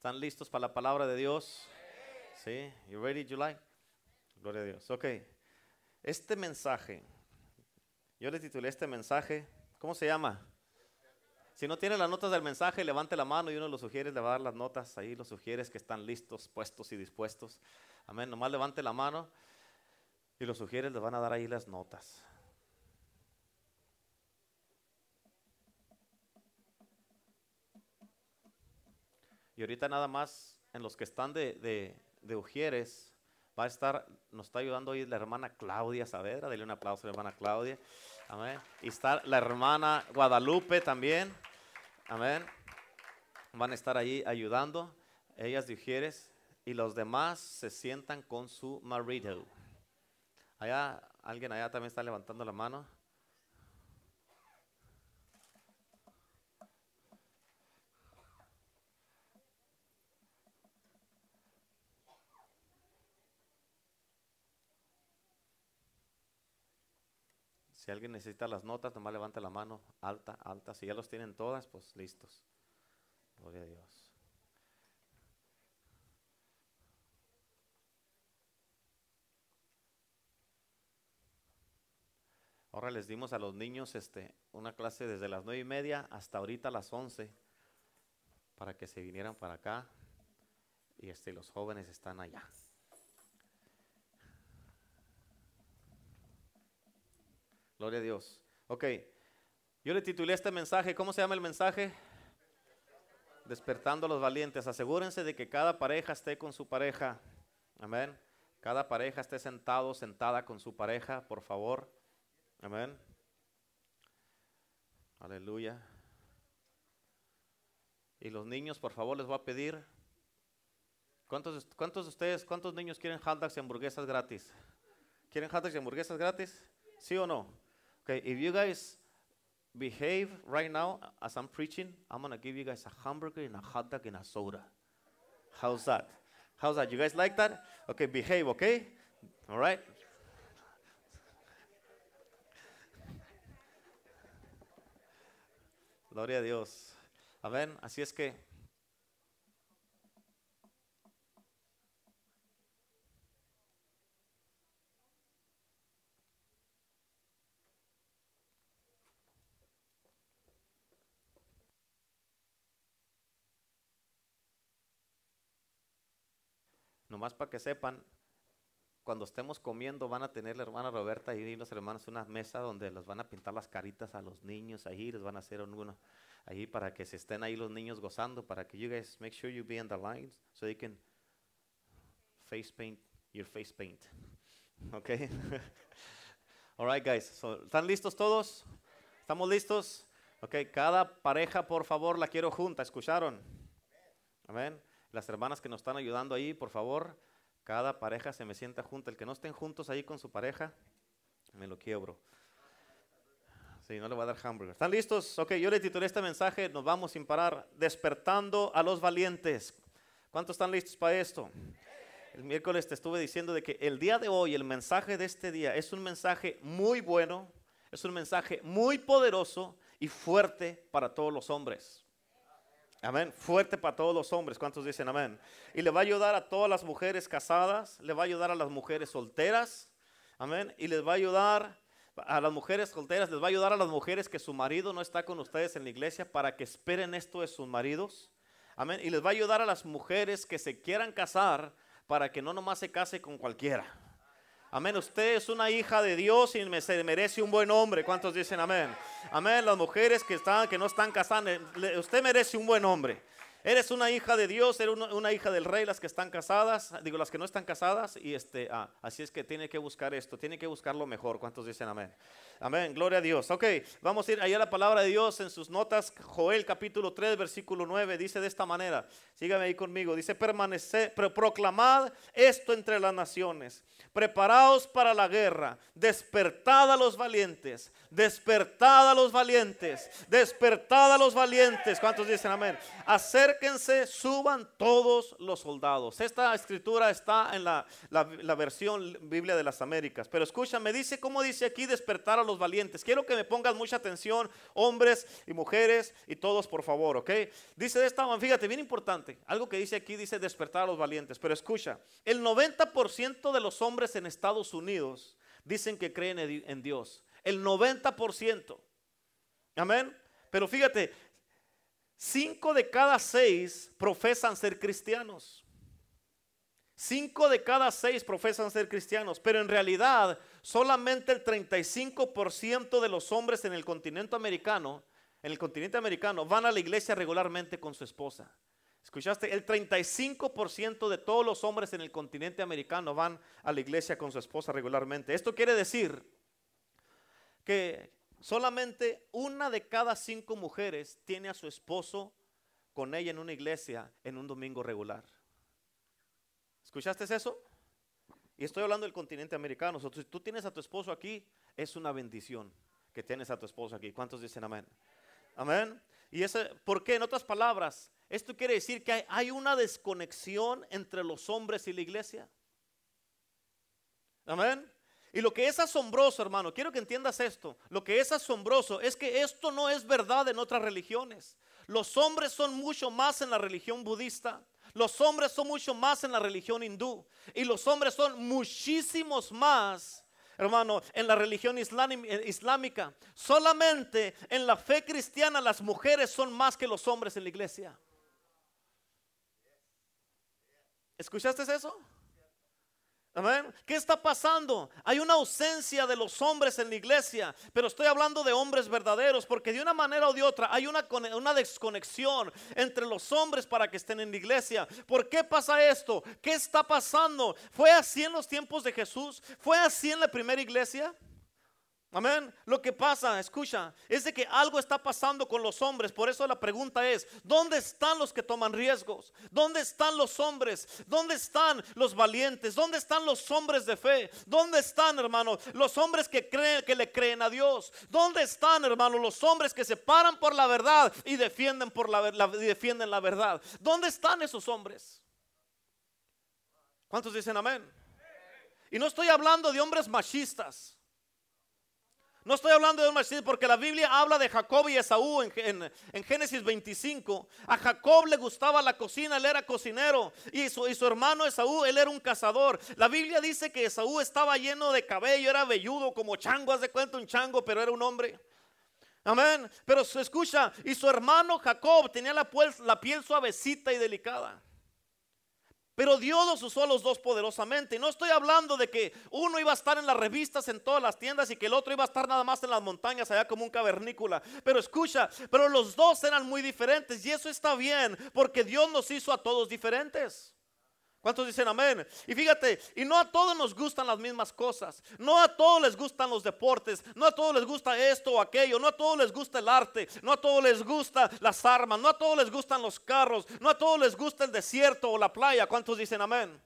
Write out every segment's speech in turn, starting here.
¿Están listos para la palabra de Dios? ¿Sí? You ready, July? Gloria a Dios. Ok. Este mensaje, yo le titulé este mensaje, ¿cómo se llama? Si no tiene las notas del mensaje, levante la mano y uno de los sugieres le va a dar las notas. Ahí los sugieres que están listos, puestos y dispuestos. Amén. Nomás levante la mano y los sugieres le van a dar ahí las notas. Y ahorita nada más en los que están de, de, de Ujieres, va a estar, nos está ayudando hoy la hermana Claudia Saavedra, dele un aplauso a la hermana Claudia. Amén. Y está la hermana Guadalupe también. Amén. Van a estar ahí ayudando, ellas de Ujieres, y los demás se sientan con su marido. Allá, alguien allá también está levantando la mano. Si alguien necesita las notas, nomás levanta la mano alta, alta. Si ya los tienen todas, pues listos. Gloria a Dios. Ahora les dimos a los niños este, una clase desde las nueve y media hasta ahorita las once para que se vinieran para acá y este, los jóvenes están allá. Gloria a Dios. Ok, yo le titulé este mensaje, ¿cómo se llama el mensaje? Despertando a los valientes. Asegúrense de que cada pareja esté con su pareja. Amén. Cada pareja esté sentado, sentada con su pareja, por favor. Amén. Aleluya. Y los niños, por favor, les voy a pedir. ¿Cuántos, cuántos de ustedes, cuántos niños quieren hot dogs y hamburguesas gratis? ¿Quieren hot dogs y hamburguesas gratis? ¿Sí o no? Okay, if you guys behave right now as I'm preaching, I'm going to give you guys a hamburger and a hot dog and a soda. How's that? How's that? You guys like that? Okay, behave, okay? All right? Gloria a Dios. Amén. Así es que Nomás para que sepan, cuando estemos comiendo van a tener la hermana Roberta y los hermanos una mesa donde les van a pintar las caritas a los niños ahí, les van a hacer uno ahí para que se estén ahí los niños gozando, para que you guys make sure you be in the lines so you can face paint your face paint. Okay? All right, guys. So, ¿Están listos todos? ¿Estamos listos? Ok, cada pareja, por favor, la quiero junta. ¿Escucharon? Amén. Las hermanas que nos están ayudando ahí, por favor, cada pareja se me sienta junta. El que no estén juntos ahí con su pareja, me lo quiebro. Sí, no le voy a dar hamburger. ¿Están listos? Ok, yo le titulé este mensaje, nos vamos sin parar, despertando a los valientes. ¿Cuántos están listos para esto? El miércoles te estuve diciendo de que el día de hoy, el mensaje de este día, es un mensaje muy bueno, es un mensaje muy poderoso y fuerte para todos los hombres. Amén. Fuerte para todos los hombres. ¿Cuántos dicen amén? Y le va a ayudar a todas las mujeres casadas, le va a ayudar a las mujeres solteras. Amén. Y les va a ayudar a las mujeres solteras, les va a ayudar a las mujeres que su marido no está con ustedes en la iglesia para que esperen esto de sus maridos. Amén. Y les va a ayudar a las mujeres que se quieran casar para que no nomás se case con cualquiera. Amén. Usted es una hija de Dios y se merece un buen hombre. ¿Cuántos dicen amén? Amén. Las mujeres que están, que no están casadas, usted merece un buen hombre. Eres una hija de Dios, eres una, hija del rey, las que están casadas, digo las que no están casadas, y este, ah, así es que tiene que buscar esto, tiene que buscar lo mejor. ¿Cuántos dicen amén? Amén, gloria a Dios. Ok, vamos a ir allá a la palabra de Dios en sus notas, Joel capítulo 3, versículo 9, dice de esta manera, sígame ahí conmigo, dice, permaneced, pro- proclamad esto entre las naciones, preparaos para la guerra, despertad a los valientes, despertad a los valientes, despertad a los valientes. ¿Cuántos dicen amén? Hacer acérquense, suban todos los soldados. Esta escritura está en la, versión Biblia de las Américas. Pero escúchame, dice, ¿cómo dice aquí despertar a los valientes? Quiero que me pongan mucha atención, hombres y mujeres y todos, por favor, ¿ok? Dice de esta fíjate, bien importante, algo que dice aquí, dice despertar a los valientes. Pero escucha, el 90% de los hombres en Estados Unidos dicen que creen en Dios. El 90%. Amén. Pero fíjate, Cinco de cada seis profesan ser cristianos. Cinco de cada seis profesan ser cristianos, pero en realidad solamente el 35% de los hombres en el continente americano, en el continente americano, van a la iglesia regularmente con su esposa. ¿Escuchaste? El 35% de todos los hombres en el continente americano van a la iglesia con su esposa regularmente. Esto quiere decir que Solamente una de cada cinco mujeres tiene a su esposo con ella en una iglesia en un domingo regular. ¿Escuchaste eso? Y estoy hablando del continente americano. Si tú tienes a tu esposo aquí, es una bendición que tienes a tu esposo aquí. ¿Cuántos dicen amén? Amén. Y ese, ¿por qué? En otras palabras, esto quiere decir que hay, hay una desconexión entre los hombres y la iglesia. Amén. Y lo que es asombroso, hermano, quiero que entiendas esto. Lo que es asombroso es que esto no es verdad en otras religiones. Los hombres son mucho más en la religión budista. Los hombres son mucho más en la religión hindú. Y los hombres son muchísimos más, hermano, en la religión eh, islámica. Solamente en la fe cristiana las mujeres son más que los hombres en la iglesia. ¿Escuchaste eso? ¿Qué está pasando? Hay una ausencia de los hombres en la iglesia, pero estoy hablando de hombres verdaderos, porque de una manera o de otra hay una, una desconexión entre los hombres para que estén en la iglesia. ¿Por qué pasa esto? ¿Qué está pasando? ¿Fue así en los tiempos de Jesús? ¿Fue así en la primera iglesia? Amén. Lo que pasa, escucha, es de que algo está pasando con los hombres. Por eso la pregunta es, ¿dónde están los que toman riesgos? ¿Dónde están los hombres? ¿Dónde están los valientes? ¿Dónde están los hombres de fe? ¿Dónde están, hermano, los hombres que creen que le creen a Dios? ¿Dónde están, hermano, los hombres que se paran por la verdad y defienden por la, y defienden la verdad? ¿Dónde están esos hombres? ¿Cuántos dicen amén? Y no estoy hablando de hombres machistas. No estoy hablando de un machismo porque la Biblia habla de Jacob y Esaú en, Génesis 25. A Jacob le gustaba la cocina, él era cocinero. Y su, y su, hermano Esaú, él era un cazador. La Biblia dice que Esaú estaba lleno de cabello, era velludo como chango, haz de cuenta un chango, pero era un hombre. Amén. Pero se escucha, y su hermano Jacob tenía la, la piel suavecita y delicada. Pero Dios los usó a los dos poderosamente. No estoy hablando de que uno iba a estar en las revistas en todas las tiendas y que el otro iba a estar nada más en las montañas allá como un cavernícola. Pero escucha, pero los dos eran muy diferentes y eso está bien porque Dios nos hizo a todos diferentes. ¿Cuántos dicen amén? Y fíjate, y no a todos nos gustan las mismas cosas. No a todos les gustan los deportes. No a todos les gusta esto o aquello. No a todos les gusta el arte. No a todos les gusta las armas. No a todos les gustan los carros. No a todos les gusta el desierto o la playa. ¿Cuántos dicen amén?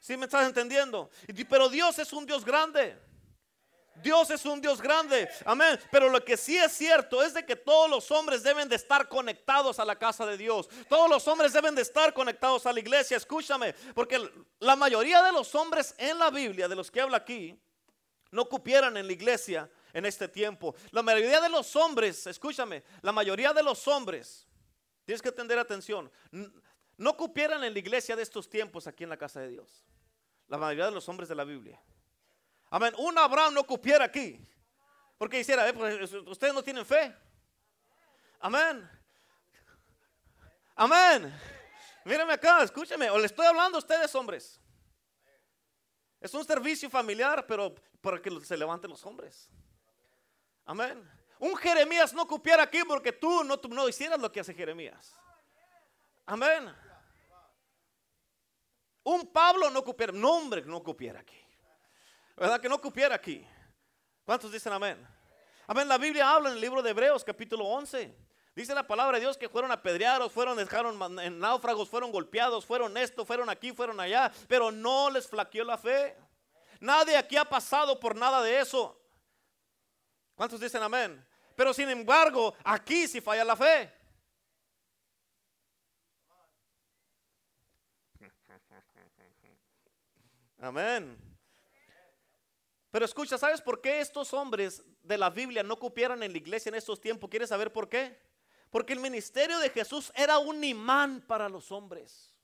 ¿Sí me estás entendiendo? Pero Dios es un Dios grande. Dios es un Dios grande, amén. Pero lo que sí es cierto es de que todos los hombres deben de estar conectados a la casa de Dios. Todos los hombres deben de estar conectados a la iglesia. Escúchame, porque la mayoría de los hombres en la Biblia, de los que habla aquí, no cupieran en la iglesia en este tiempo. La mayoría de los hombres, escúchame, la mayoría de los hombres, tienes que tener atención, no cupieran en la iglesia de estos tiempos aquí en la casa de Dios. La mayoría de los hombres de la Biblia. Amén. Un Abraham no cupiera aquí. Porque hiciera, eh, pues, ustedes no tienen fe. Amén. Amén. Mírenme acá, escúcheme. O le estoy hablando a ustedes, hombres. Es un servicio familiar, pero para que se levanten los hombres. Amén. Un Jeremías no cupiera aquí porque tú no, no hicieras lo que hace Jeremías. Amén. Un Pablo no cupiera, un hombre no cupiera aquí. ¿Verdad que no cupiera aquí? ¿Cuántos dicen amén? Amén, la Biblia habla en el libro de Hebreos capítulo 11. Dice la palabra de Dios que fueron apedreados, fueron dejaron en náufragos, fueron golpeados, fueron esto, fueron aquí, fueron allá, pero no les flaqueó la fe. Nadie aquí ha pasado por nada de eso. ¿Cuántos dicen amén? Pero sin embargo, aquí sí falla la fe. Amén. Pero escucha, ¿sabes por qué estos hombres de la Biblia no cupieron en la iglesia en estos tiempos? ¿Quieres saber por qué? Porque el ministerio de Jesús era un imán para los hombres.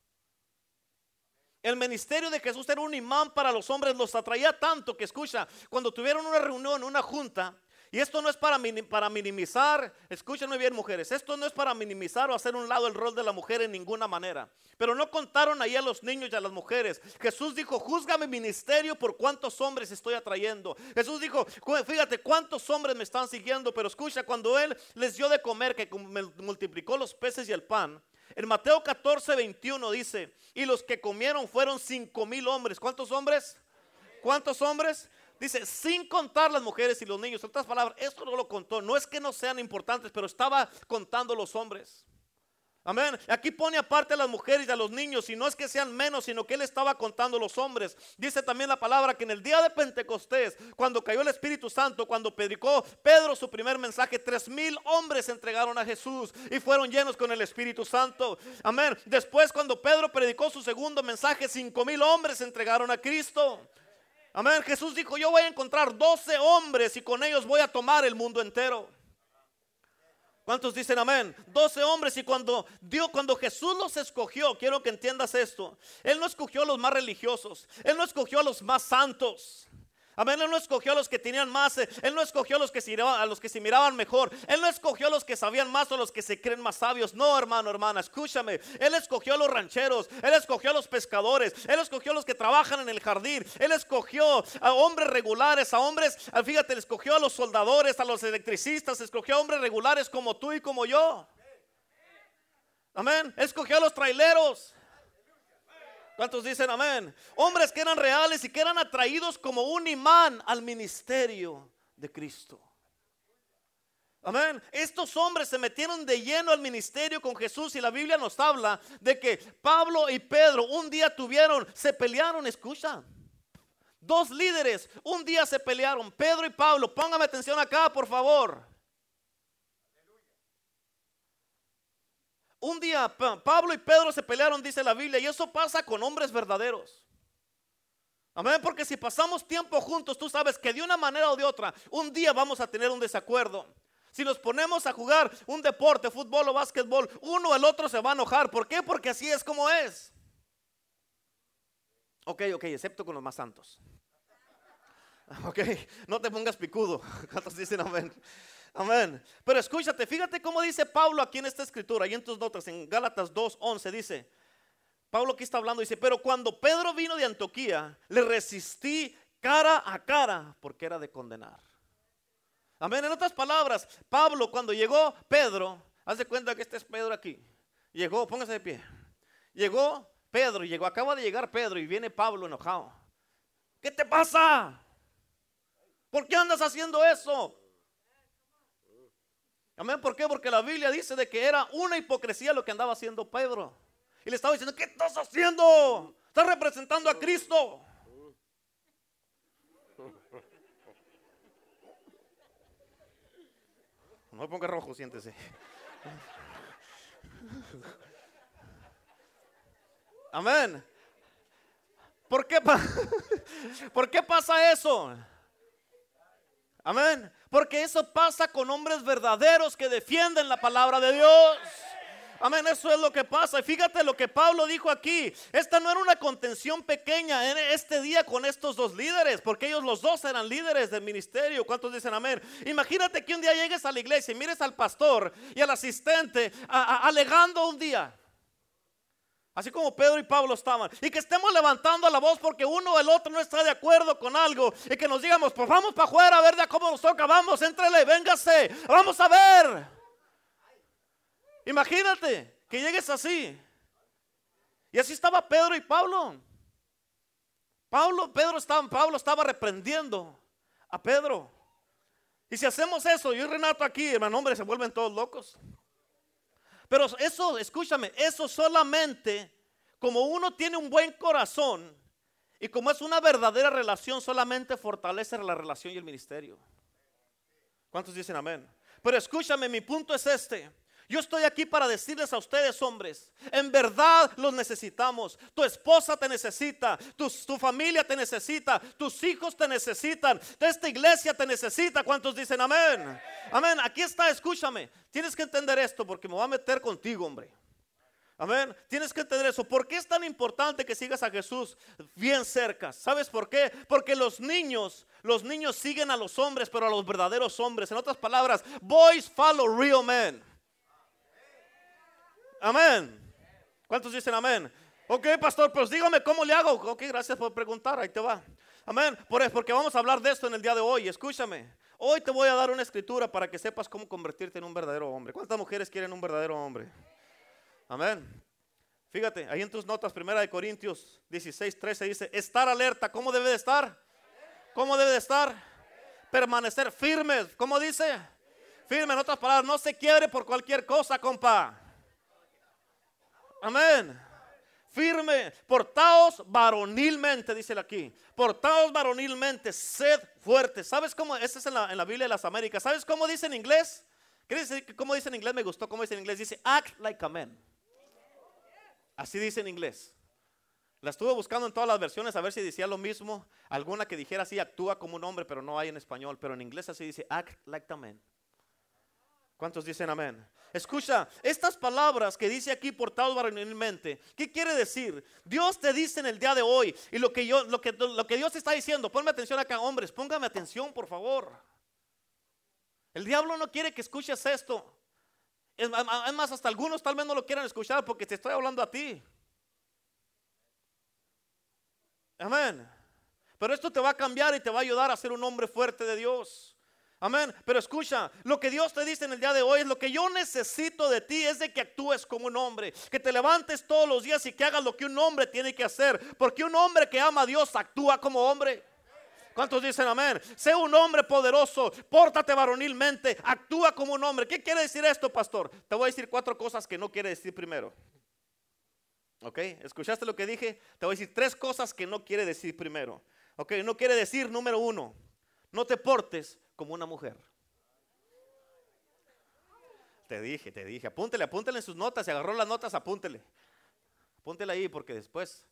El ministerio de Jesús era un imán para los hombres, los atraía tanto que escucha, cuando tuvieron una reunión, una junta, y esto no es para, minimizar, escúchenme bien mujeres, esto no es para minimizar o hacer un lado el rol de la mujer en ninguna manera. Pero no contaron ahí a los niños y a las mujeres. Jesús dijo, juzga mi ministerio por cuántos hombres estoy atrayendo. Jesús dijo, fíjate cuántos hombres me están siguiendo, pero escucha, cuando Él les dio de comer, que multiplicó los peces y el pan. En Mateo 14, 21 dice, y los que comieron fueron cinco mil hombres. ¿Cuántos hombres? ¿Cuántos hombres? Dice, sin contar las mujeres y los niños. En otras palabras, esto no lo contó. No es que no sean importantes, pero estaba contando los hombres. Amén. Aquí pone aparte a las mujeres y a los niños, y no es que sean menos, sino que él estaba contando los hombres. Dice también la palabra que en el día de Pentecostés, cuando cayó el Espíritu Santo, cuando predicó Pedro su primer mensaje, tres mil hombres entregaron a Jesús y fueron llenos con el Espíritu Santo. Amén. Después, cuando Pedro predicó su segundo mensaje, cinco mil hombres entregaron a Cristo. Amén. Jesús dijo, yo voy a encontrar 12 hombres y con ellos voy a tomar el mundo entero. ¿Cuántos dicen amén? 12 hombres y cuando Dios, cuando Jesús los escogió, quiero que entiendas esto. Él no escogió a los más religiosos, él no escogió a los más santos. Amén. Él no escogió a los que tenían más. Eh, él no escogió a los que se miraban, a los que se miraban mejor. Él no escogió a los que sabían más o los que se creen más sabios. No, hermano, hermana, escúchame. Él escogió a los rancheros. Él escogió a los pescadores. Él escogió a los que trabajan en el jardín. Él escogió a hombres regulares, a hombres, ah, fíjate, él escogió a los soldadores, a los electricistas. Escogió a hombres regulares como tú y como yo. Amén. Escogió a los traileros. ¿Cuántos dicen amén? Hombres que eran reales y que eran atraídos como un imán al ministerio de Cristo. Amén. Estos hombres se metieron de lleno al ministerio con Jesús y la Biblia nos habla de que Pablo y Pedro un día tuvieron, se pelearon, escucha. Dos líderes un día se pelearon, Pedro y Pablo. Póngame atención acá, por favor. Un día Pablo y Pedro se pelearon, dice la Biblia, y eso pasa con hombres verdaderos. Amén, porque si pasamos tiempo juntos, tú sabes que de una manera o de otra, un día vamos a tener un desacuerdo. Si nos ponemos a jugar un deporte, fútbol o básquetbol, uno o el otro se va a enojar. ¿Por qué? Porque así es como es. Ok, ok, excepto con los más santos. Ok, no te pongas picudo. ¿Cuántos dicen amén? Amén. Pero escúchate, fíjate cómo dice Pablo aquí en esta escritura y en tus notas, en Gálatas 2.11 dice, Pablo aquí está hablando, dice, pero cuando Pedro vino de Antioquía, le resistí cara a cara porque era de condenar. Amén. En otras palabras, Pablo cuando llegó Pedro, haz de cuenta que este es Pedro aquí. Llegó, póngase de pie. Llegó Pedro, llegó, acaba de llegar Pedro y viene Pablo enojado. ¿Qué te pasa? ¿Por qué andas haciendo eso? Amén. ¿Por qué? Porque la Biblia dice de que era una hipocresía lo que andaba haciendo Pedro. Y le estaba diciendo, ¿qué estás haciendo? Estás representando a Cristo. No me ponga rojo, siéntese. Amén. ¿Por qué, ¿Por qué pasa eso? Amén. Porque eso pasa con hombres verdaderos que defienden la palabra de Dios. Amén, eso es lo que pasa. Y fíjate lo que Pablo dijo aquí. Esta no era una contención pequeña en este día con estos dos líderes, porque ellos los dos eran líderes del ministerio. ¿Cuántos dicen amén? Imagínate que un día llegues a la iglesia y mires al pastor y al asistente alegando un día. Así como Pedro y Pablo estaban. Y que estemos levantando la voz porque uno o el otro no está de acuerdo con algo. Y que nos digamos, pues vamos para afuera a ver de cómo nos toca. Vamos, entrele, véngase. Vamos a ver. Imagínate que llegues así. Y así estaba Pedro y Pablo. Pablo, Pedro estaba, Pablo estaba reprendiendo a Pedro. Y si hacemos eso, yo y Renato aquí, hermano, hombre, se vuelven todos locos. Pero eso, escúchame, eso solamente como uno tiene un buen corazón y como es una verdadera relación, solamente fortalece la relación y el ministerio. ¿Cuántos dicen amén? Pero escúchame, mi punto es este. Yo estoy aquí para decirles a ustedes, hombres, en verdad los necesitamos. Tu esposa te necesita, tu, familia te necesita, tus hijos te necesitan, esta iglesia te necesita. ¿Cuántos dicen amén? Amén. Aquí está, escúchame. Tienes que entender esto porque me voy a meter contigo, hombre. Amén. Tienes que entender eso. ¿Por qué es tan importante que sigas a Jesús bien cerca? ¿Sabes por qué? Porque los niños, los niños siguen a los hombres, pero a los verdaderos hombres. En otras palabras, boys follow real men. Amén. ¿Cuántos dicen amén? Ok, pastor, pues dígame cómo le hago. Ok, gracias por preguntar. Ahí te va. Amén. Por, porque vamos a hablar de esto en el día de hoy. Escúchame. Hoy te voy a dar una escritura para que sepas cómo convertirte en un verdadero hombre. ¿Cuántas mujeres quieren un verdadero hombre? Amén. Fíjate, ahí en tus notas, primera de Corintios 16, 13 dice, estar alerta, ¿cómo debe de estar? ¿Cómo debe de estar? Permanecer firmes, ¿cómo dice? Firme, en otras palabras, no se quiebre por cualquier cosa, compa. Amén. Firme, portaos varonilmente, dice aquí. Portaos varonilmente, sed fuerte. ¿Sabes cómo? Este es en la, en la Biblia de las Américas. ¿Sabes cómo dice en inglés? ¿Cómo dice en inglés? Me gustó cómo dice en inglés. Dice, act like a man. Así dice en inglés. La estuve buscando en todas las versiones a ver si decía lo mismo. Alguna que dijera así, actúa como un hombre, pero no hay en español. Pero en inglés así dice, act like a man. ¿Cuántos dicen amén? Escucha, estas palabras que dice aquí portado varonilmente, ¿qué quiere decir? Dios te dice en el día de hoy y lo que, yo, lo que, Dios está diciendo, ponme atención acá, hombres, póngame atención, por favor. El diablo no quiere que escuches esto. Es más, hasta algunos tal vez no lo quieran escuchar porque te estoy hablando a ti. Amén. Pero esto te va a cambiar y te va a ayudar a ser un hombre fuerte de Dios. Amén. Pero escucha, lo que Dios te dice en el día de hoy es lo que yo necesito de ti es de que actúes como un hombre, que te levantes todos los días y que hagas lo que un hombre tiene que hacer, porque un hombre que ama a Dios actúa como hombre. ¿Cuántos dicen amén? Sé un hombre poderoso, pórtate varonilmente, actúa como un hombre. ¿Qué quiere decir esto, pastor? Te voy a decir cuatro cosas que no quiere decir primero. ¿Ok? ¿Escuchaste lo que dije? Te voy a decir tres cosas que no quiere decir primero. ¿Ok? No quiere decir, número uno, no te portes como una mujer. Te dije, te dije, apúntele, apúntele en sus notas, se agarró las notas, apúntele. Apúntele ahí porque después,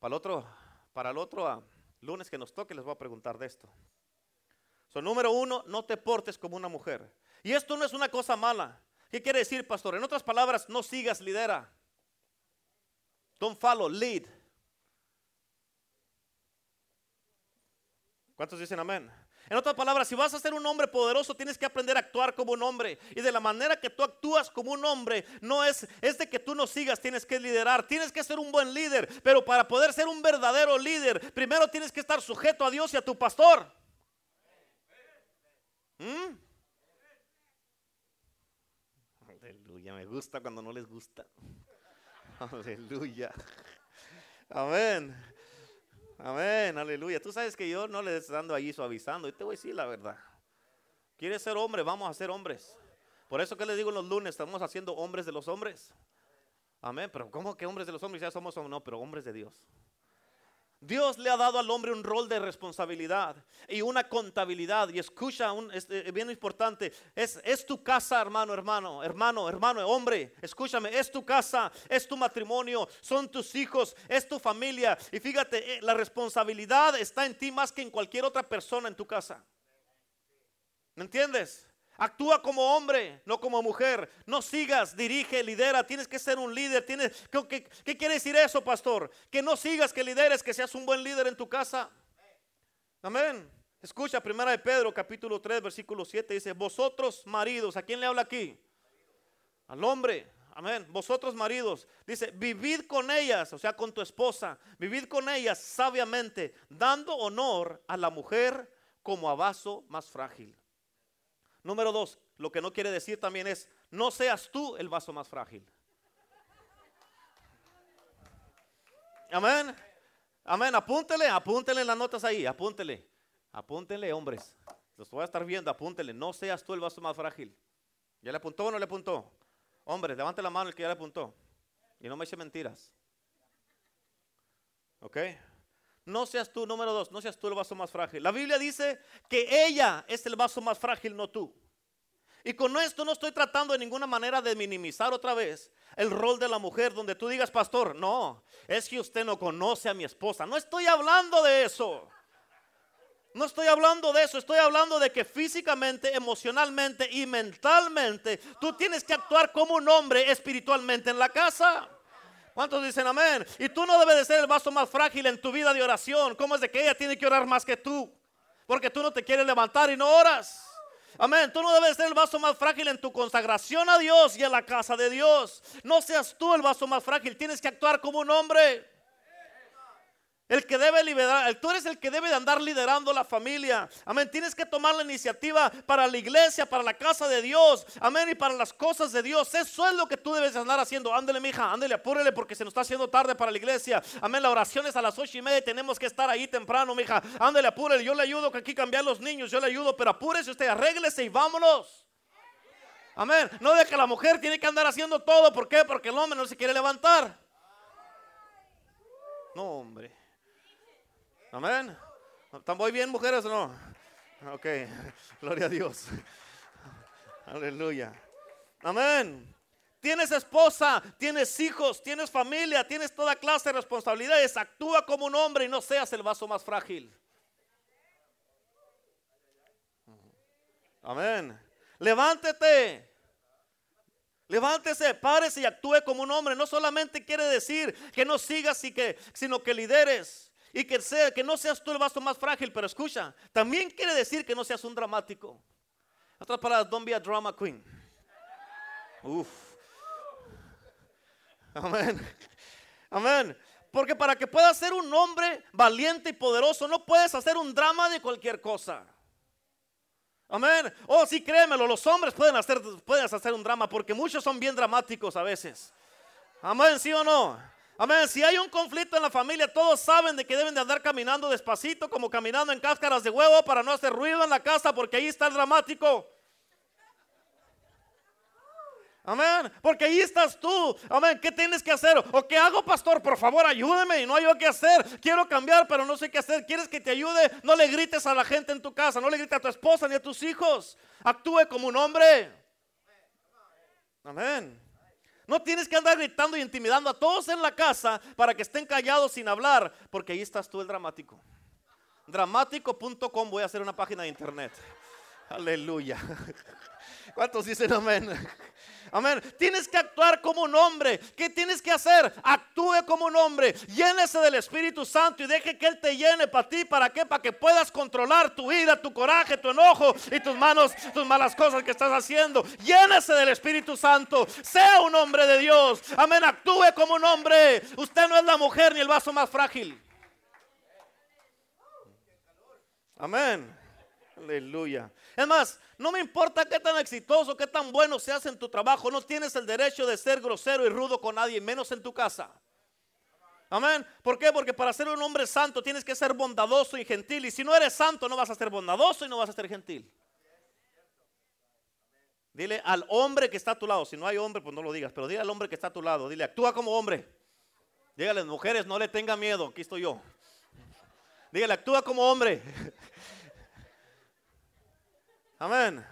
para el otro, para el otro, ah, lunes que nos toque les voy a preguntar de esto. Número uno, no te portes como una mujer. Y esto no es una cosa mala. ¿Qué quiere decir, pastor? En otras palabras, no sigas, lidera. Don't follow, lead. ¿Cuántos dicen amén? En otras palabras, si vas a ser un hombre poderoso, tienes que aprender a actuar como un hombre. Y de la manera que tú actúas como un hombre, no es, es de que tú no sigas, tienes que liderar, tienes que ser un buen líder. Pero para poder ser un verdadero líder, primero tienes que estar sujeto a Dios y a tu pastor. ¿Mm? Aleluya, me gusta cuando no les gusta. Aleluya. Amén. Amén, aleluya. Tú sabes que yo no le estoy dando ahí suavizando. Y te voy a decir la verdad. ¿Quieres ser hombre? Vamos a ser hombres. Por eso que les digo los lunes, estamos haciendo hombres de los hombres. Amén. Pero ¿cómo que hombres de los hombres? Ya somos, no, pero hombres de Dios. Dios le ha dado al hombre un rol de responsabilidad y una contabilidad. Y escucha, un, es, eh, bien importante, es, es tu casa, hermano, hermano, hermano, hermano, hombre, escúchame, es tu casa, es tu matrimonio, son tus hijos, es tu familia. Y fíjate, eh, la responsabilidad está en ti más que en cualquier otra persona en tu casa. ¿Me entiendes? Actúa como hombre, no como mujer. No sigas, dirige, lidera. Tienes que ser un líder. Tienes, ¿qué, qué, quiere decir eso, pastor? Que no sigas, que lideres, que seas un buen líder en tu casa. Amén. Escucha, primera de Pedro, capítulo 3, versículo 7, dice, vosotros maridos, ¿a quién le habla aquí? Al hombre. Amén. Vosotros maridos, dice, vivid con ellas, o sea, con tu esposa, vivid con ellas sabiamente, dando honor a la mujer como a vaso más frágil Número dos, lo que no quiere decir también es, no seas tú el vaso más frágil. Amén. Amén. Apúntele, apúntele las notas ahí, apúntele. Apúntele, hombres. Los voy a estar viendo, apúntele. No seas tú el vaso más frágil. ¿Ya le apuntó o no le apuntó? Hombre, levante la mano el que ya le apuntó. Y no me eche mentiras. ¿Ok? No seas tú, número dos, no seas tú el vaso más frágil. La Biblia dice que ella es el vaso más frágil, no tú. Y con esto no estoy tratando de ninguna manera de minimizar otra vez el rol de la mujer donde tú digas, pastor, no, es que usted no conoce a mi esposa. No estoy hablando de eso. No estoy hablando de eso, estoy hablando de que físicamente, emocionalmente y mentalmente tú tienes que actuar como un hombre espiritualmente en la casa. ¿Cuántos dicen amén? Y tú no debes de ser el vaso más frágil en tu vida de oración. ¿Cómo es de que ella tiene que orar más que tú? Porque tú no te quieres levantar y no oras. Amén. Tú no debes ser el vaso más frágil en tu consagración a Dios y en la casa de Dios. No seas tú el vaso más frágil. Tienes que actuar como un hombre. El que debe liderar, tú eres el que debe de andar liderando la familia. Amén. Tienes que tomar la iniciativa para la iglesia, para la casa de Dios. Amén. Y para las cosas de Dios. Eso es lo que tú debes andar haciendo. Ándele, mija, ándele, apúrele porque se nos está haciendo tarde para la iglesia. Amén. La oración es a las ocho y media. Tenemos que estar ahí temprano, mija. Ándele, apúrele. Yo le ayudo que aquí cambiar los niños. Yo le ayudo, pero apúrese usted, arréglese y vámonos. Amén. No de que la mujer tiene que andar haciendo todo. ¿Por qué? Porque el hombre no se quiere levantar. No, hombre. Amén. ¿Están muy bien, mujeres o no? Ok, gloria a Dios. Aleluya. Amén. Tienes esposa, tienes hijos, tienes familia, tienes toda clase de responsabilidades. Actúa como un hombre y no seas el vaso más frágil. Amén. Levántate. Levántese, párese y actúe como un hombre. No solamente quiere decir que no sigas, y que, sino que lideres. Y que, sea, que no seas tú el vaso más frágil, pero escucha, también quiere decir que no seas un dramático. Otras palabras, don't be a drama queen. Uf. Amén. Amén. Porque para que puedas ser un hombre valiente y poderoso, no puedes hacer un drama de cualquier cosa. Amén. Oh, sí, créemelo, los hombres pueden hacer, pueden hacer un drama porque muchos son bien dramáticos a veces. Amén, sí o no. Amén. Si hay un conflicto en la familia, todos saben de que deben de andar caminando despacito, como caminando en cáscaras de huevo para no hacer ruido en la casa, porque ahí está el dramático. Amén. Porque ahí estás tú. Amén. ¿Qué tienes que hacer? ¿O qué hago, pastor? Por favor, ayúdeme. No hay yo qué hacer. Quiero cambiar, pero no sé qué hacer. ¿Quieres que te ayude? No le grites a la gente en tu casa. No le grites a tu esposa ni a tus hijos. Actúe como un hombre. Amén. No tienes que andar gritando y intimidando a todos en la casa para que estén callados sin hablar, porque ahí estás tú el dramático. Dramático.com voy a hacer una página de internet. Aleluya. ¿Cuántos dicen amén? Amén. Tienes que actuar como un hombre. ¿Qué tienes que hacer? Actúe como un hombre. Llénese del Espíritu Santo y deje que Él te llene para ti. ¿Para qué? Para que puedas controlar tu ira, tu coraje, tu enojo y tus manos, tus malas cosas que estás haciendo. Llénese del Espíritu Santo. Sea un hombre de Dios. Amén. Actúe como un hombre. Usted no es la mujer ni el vaso más frágil. Amén. Aleluya. Es más, no me importa qué tan exitoso, qué tan bueno seas en tu trabajo, no tienes el derecho de ser grosero y rudo con nadie, menos en tu casa. Amén. ¿Por qué? Porque para ser un hombre santo tienes que ser bondadoso y gentil. Y si no eres santo, no vas a ser bondadoso y no vas a ser gentil. Dile al hombre que está a tu lado. Si no hay hombre, pues no lo digas. Pero dile al hombre que está a tu lado. Dile, actúa como hombre. Dígale, mujeres, no le tenga miedo. Aquí estoy yo. Dígale, actúa como hombre. Amén.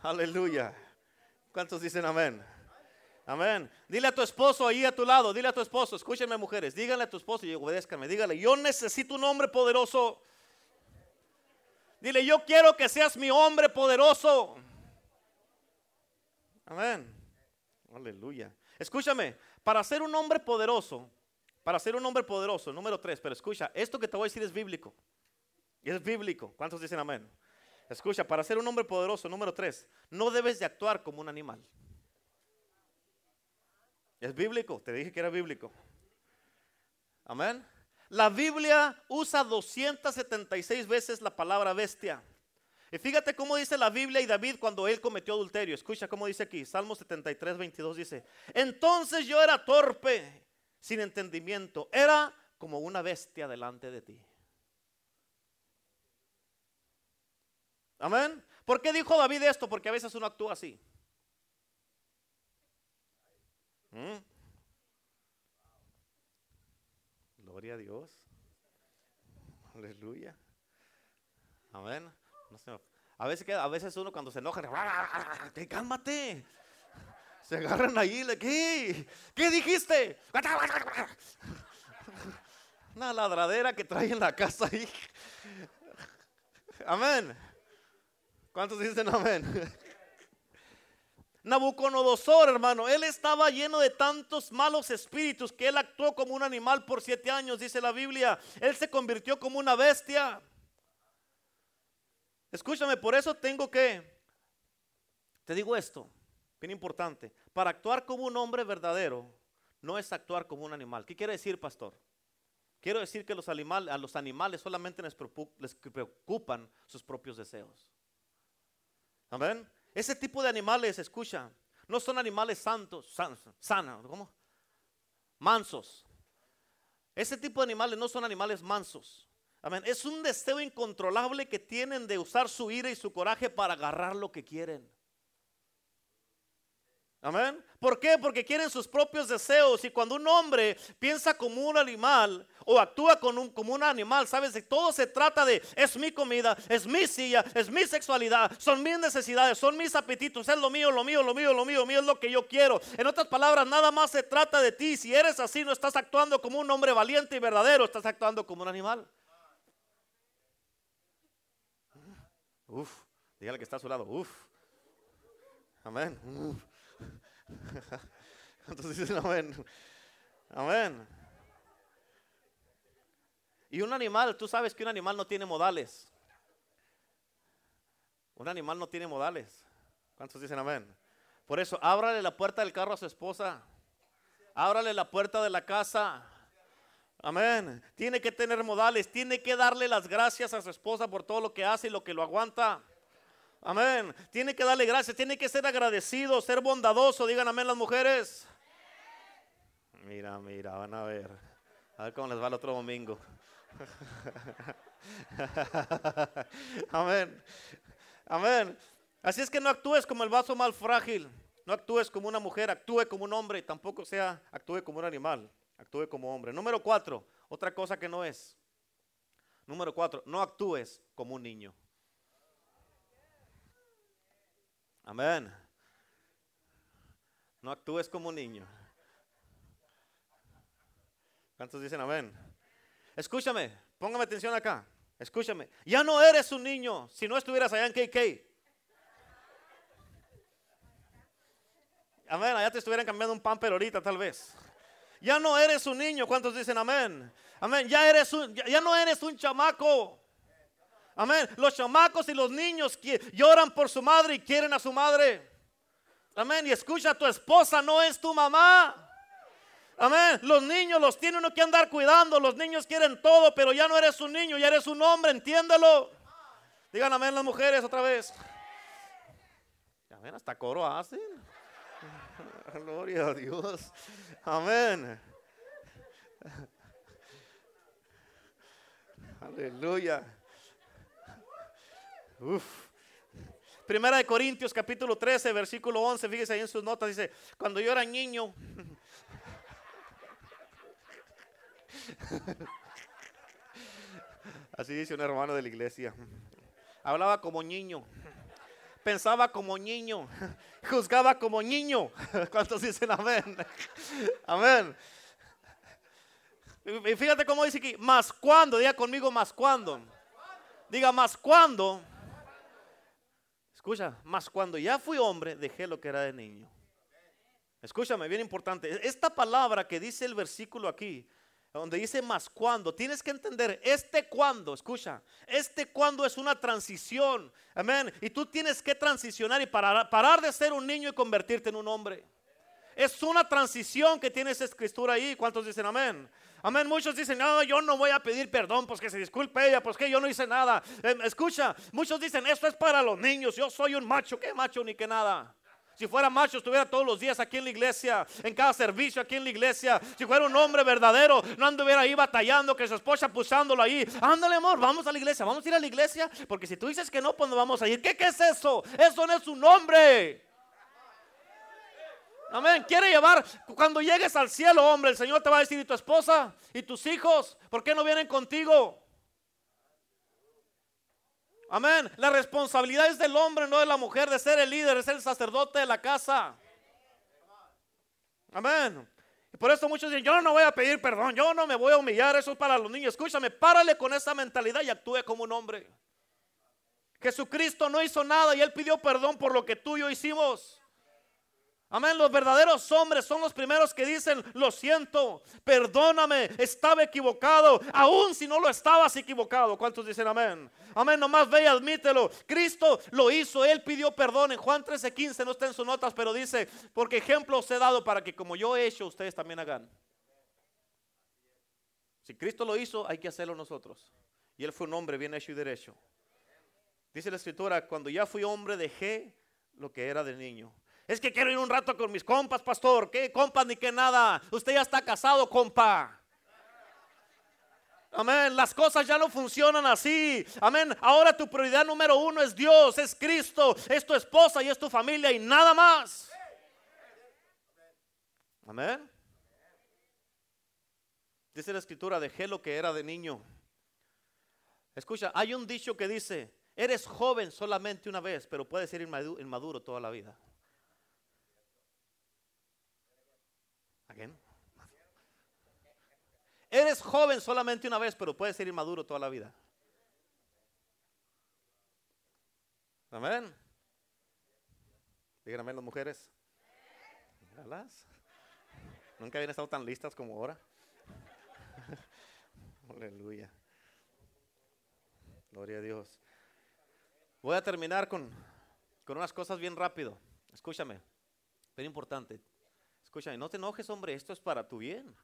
Aleluya. ¿Cuántos dicen amén? Amén. Dile a tu esposo ahí a tu lado, dile a tu esposo, escúchenme mujeres, díganle a tu esposo y obedézcanme, dígale, yo necesito un hombre poderoso. Dile, yo quiero que seas mi hombre poderoso. Amén. Aleluya. Escúchame, para ser un hombre poderoso, para ser un hombre poderoso, número tres, pero escucha, esto que te voy a decir es bíblico. Es bíblico. ¿Cuántos dicen amén? Escucha, para ser un hombre poderoso, número tres, no debes de actuar como un animal. Es bíblico, te dije que era bíblico. Amén. La Biblia usa 276 veces la palabra bestia. Y fíjate cómo dice la Biblia y David cuando él cometió adulterio. Escucha cómo dice aquí, Salmo 73, 22 dice, entonces yo era torpe, sin entendimiento, era como una bestia delante de ti. Amén. ¿Por qué dijo David esto? Porque a veces uno actúa así. ¿Mm? Gloria a Dios. Aleluya. Amén. A veces, a veces uno cuando se enoja, ¡Te cálmate. Se agarran ahí, ¿qué? ¿Qué dijiste? Una ladradera que trae en la casa ahí. Amén. ¿Cuántos dicen amén? Nabucodonosor, hermano, él estaba lleno de tantos malos espíritus que él actuó como un animal por siete años, dice la Biblia. Él se convirtió como una bestia. Escúchame, por eso tengo que, te digo esto, bien importante, para actuar como un hombre verdadero, no es actuar como un animal. ¿Qué quiere decir, pastor? Quiero decir que los a los animales solamente les preocupan sus propios deseos. Amén. Ese tipo de animales, escucha, no son animales santos, sanos, ¿cómo? Mansos. Ese tipo de animales no son animales mansos. Amén. Es un deseo incontrolable que tienen de usar su ira y su coraje para agarrar lo que quieren. Amén. ¿Por qué? Porque quieren sus propios deseos. Y cuando un hombre piensa como un animal o actúa como un animal, sabes, todo se trata de es mi comida, es mi silla, es mi sexualidad, son mis necesidades, son mis apetitos, es lo mío, lo mío, lo mío, lo mío, lo mío es lo que yo quiero. En otras palabras, nada más se trata de ti. Si eres así, no estás actuando como un hombre valiente y verdadero, estás actuando como un animal. Uf, dígale que está a su lado. Uf. Amén. Entonces dicen amén. Amén. Y un animal, tú sabes que un animal no tiene modales. Un animal no tiene modales. ¿Cuántos dicen amén? Por eso, ábrale la puerta del carro a su esposa. Ábrale la puerta de la casa. Amén. Tiene que tener modales. Tiene que darle las gracias a su esposa por todo lo que hace y lo que lo aguanta. Amén. Tiene que darle gracias, tiene que ser agradecido, ser bondadoso. Digan amén las mujeres. Mira, mira, van a ver. A ver cómo les va el otro domingo. amén. Amén. Así es que no actúes como el vaso mal frágil. No actúes como una mujer, actúe como un hombre. Tampoco sea, actúe como un animal. Actúe como hombre. Número cuatro, otra cosa que no es. Número cuatro, no actúes como un niño. Amén. No actúes como un niño. ¿Cuántos dicen amén? Escúchame, póngame atención acá. Escúchame. Ya no eres un niño si no estuvieras allá en KK. Amén. Allá te estuvieran cambiando un pamper ahorita, tal vez. Ya no eres un niño. ¿Cuántos dicen amén? Amén. Ya, eres un, ya no eres un chamaco. Amén. Los chamacos y los niños que lloran por su madre y quieren a su madre. Amén. Y escucha, tu esposa no es tu mamá. Amén. Los niños los tiene uno que andar cuidando. Los niños quieren todo, pero ya no eres un niño, ya eres un hombre, entiéndelo. Digan amén las mujeres otra vez. Amén, hasta coro hacen. Gloria a Dios. Amén. Aleluya. Primera de Corintios capítulo 13, versículo 11, fíjese ahí en sus notas, dice, cuando yo era niño, así dice un hermano de la iglesia, hablaba como niño, pensaba como niño, juzgaba como niño. ¿Cuántos dicen amén? Amén. Y fíjate cómo dice aquí, más cuando, diga conmigo más cuando. Diga más cuando Escucha, más cuando ya fui hombre, dejé lo que era de niño. Escúchame, bien importante. Esta palabra que dice el versículo aquí, donde dice más cuando, tienes que entender, este cuando, escucha, este cuando es una transición, amén. Y tú tienes que transicionar y parar, parar de ser un niño y convertirte en un hombre. Es una transición que tiene esa escritura ahí. ¿Cuántos dicen amén? Amén. Muchos dicen, no, yo no voy a pedir perdón, pues que se disculpe ella, pues que yo no hice nada. Em, escucha, muchos dicen, esto es para los niños, yo soy un macho, ¿qué macho ni que nada? Si fuera macho, estuviera todos los días aquí en la iglesia, en cada servicio aquí en la iglesia. Si fuera un hombre verdadero, no anduviera ahí batallando, que su esposa pusándolo ahí. Ándale, amor, vamos a la iglesia, vamos a ir a la iglesia. Porque si tú dices que no, pues no vamos a ir. ¿Qué, qué es eso? Eso no es un hombre. Amén. Quiere llevar, cuando llegues al cielo, hombre, el Señor te va a decir, ¿y tu esposa? ¿Y tus hijos? ¿Por qué no vienen contigo? Amén. La responsabilidad es del hombre, no de la mujer, de ser el líder, de ser el sacerdote de la casa. Amén. Y por eso muchos dicen, yo no voy a pedir perdón, yo no me voy a humillar, eso es para los niños. Escúchame, párale con esa mentalidad y actúe como un hombre. Jesucristo no hizo nada y Él pidió perdón por lo que tú y yo hicimos. Amén, los verdaderos hombres son los primeros que dicen, lo siento, perdóname, estaba equivocado, aun si no lo estabas equivocado. ¿Cuántos dicen amén? Amén, nomás ve y admítelo. Cristo lo hizo, Él pidió perdón. En Juan 13:15 no está en sus notas, pero dice, porque ejemplo os he dado para que como yo he hecho, ustedes también hagan. Si Cristo lo hizo, hay que hacerlo nosotros. Y Él fue un hombre bien hecho y derecho. Dice la escritura, cuando ya fui hombre dejé lo que era de niño. Es que quiero ir un rato con mis compas, pastor. ¿Qué compas ni qué nada? Usted ya está casado, compa. Amén. Las cosas ya no funcionan así. Amén. Ahora tu prioridad número uno es Dios, es Cristo, es tu esposa y es tu familia y nada más. Amén. Dice la escritura, dejé lo que era de niño. Escucha, hay un dicho que dice, eres joven solamente una vez, pero puedes ser inmaduro toda la vida. Eres joven solamente una vez, pero puedes ser inmaduro toda la vida. Amén. Díganme las mujeres. Nunca habían estado tan listas como ahora. Aleluya. Gloria a Dios. Voy a terminar con, con unas cosas bien rápido. Escúchame. Pero importante. Escúchame, no te enojes, hombre, esto es para tu bien.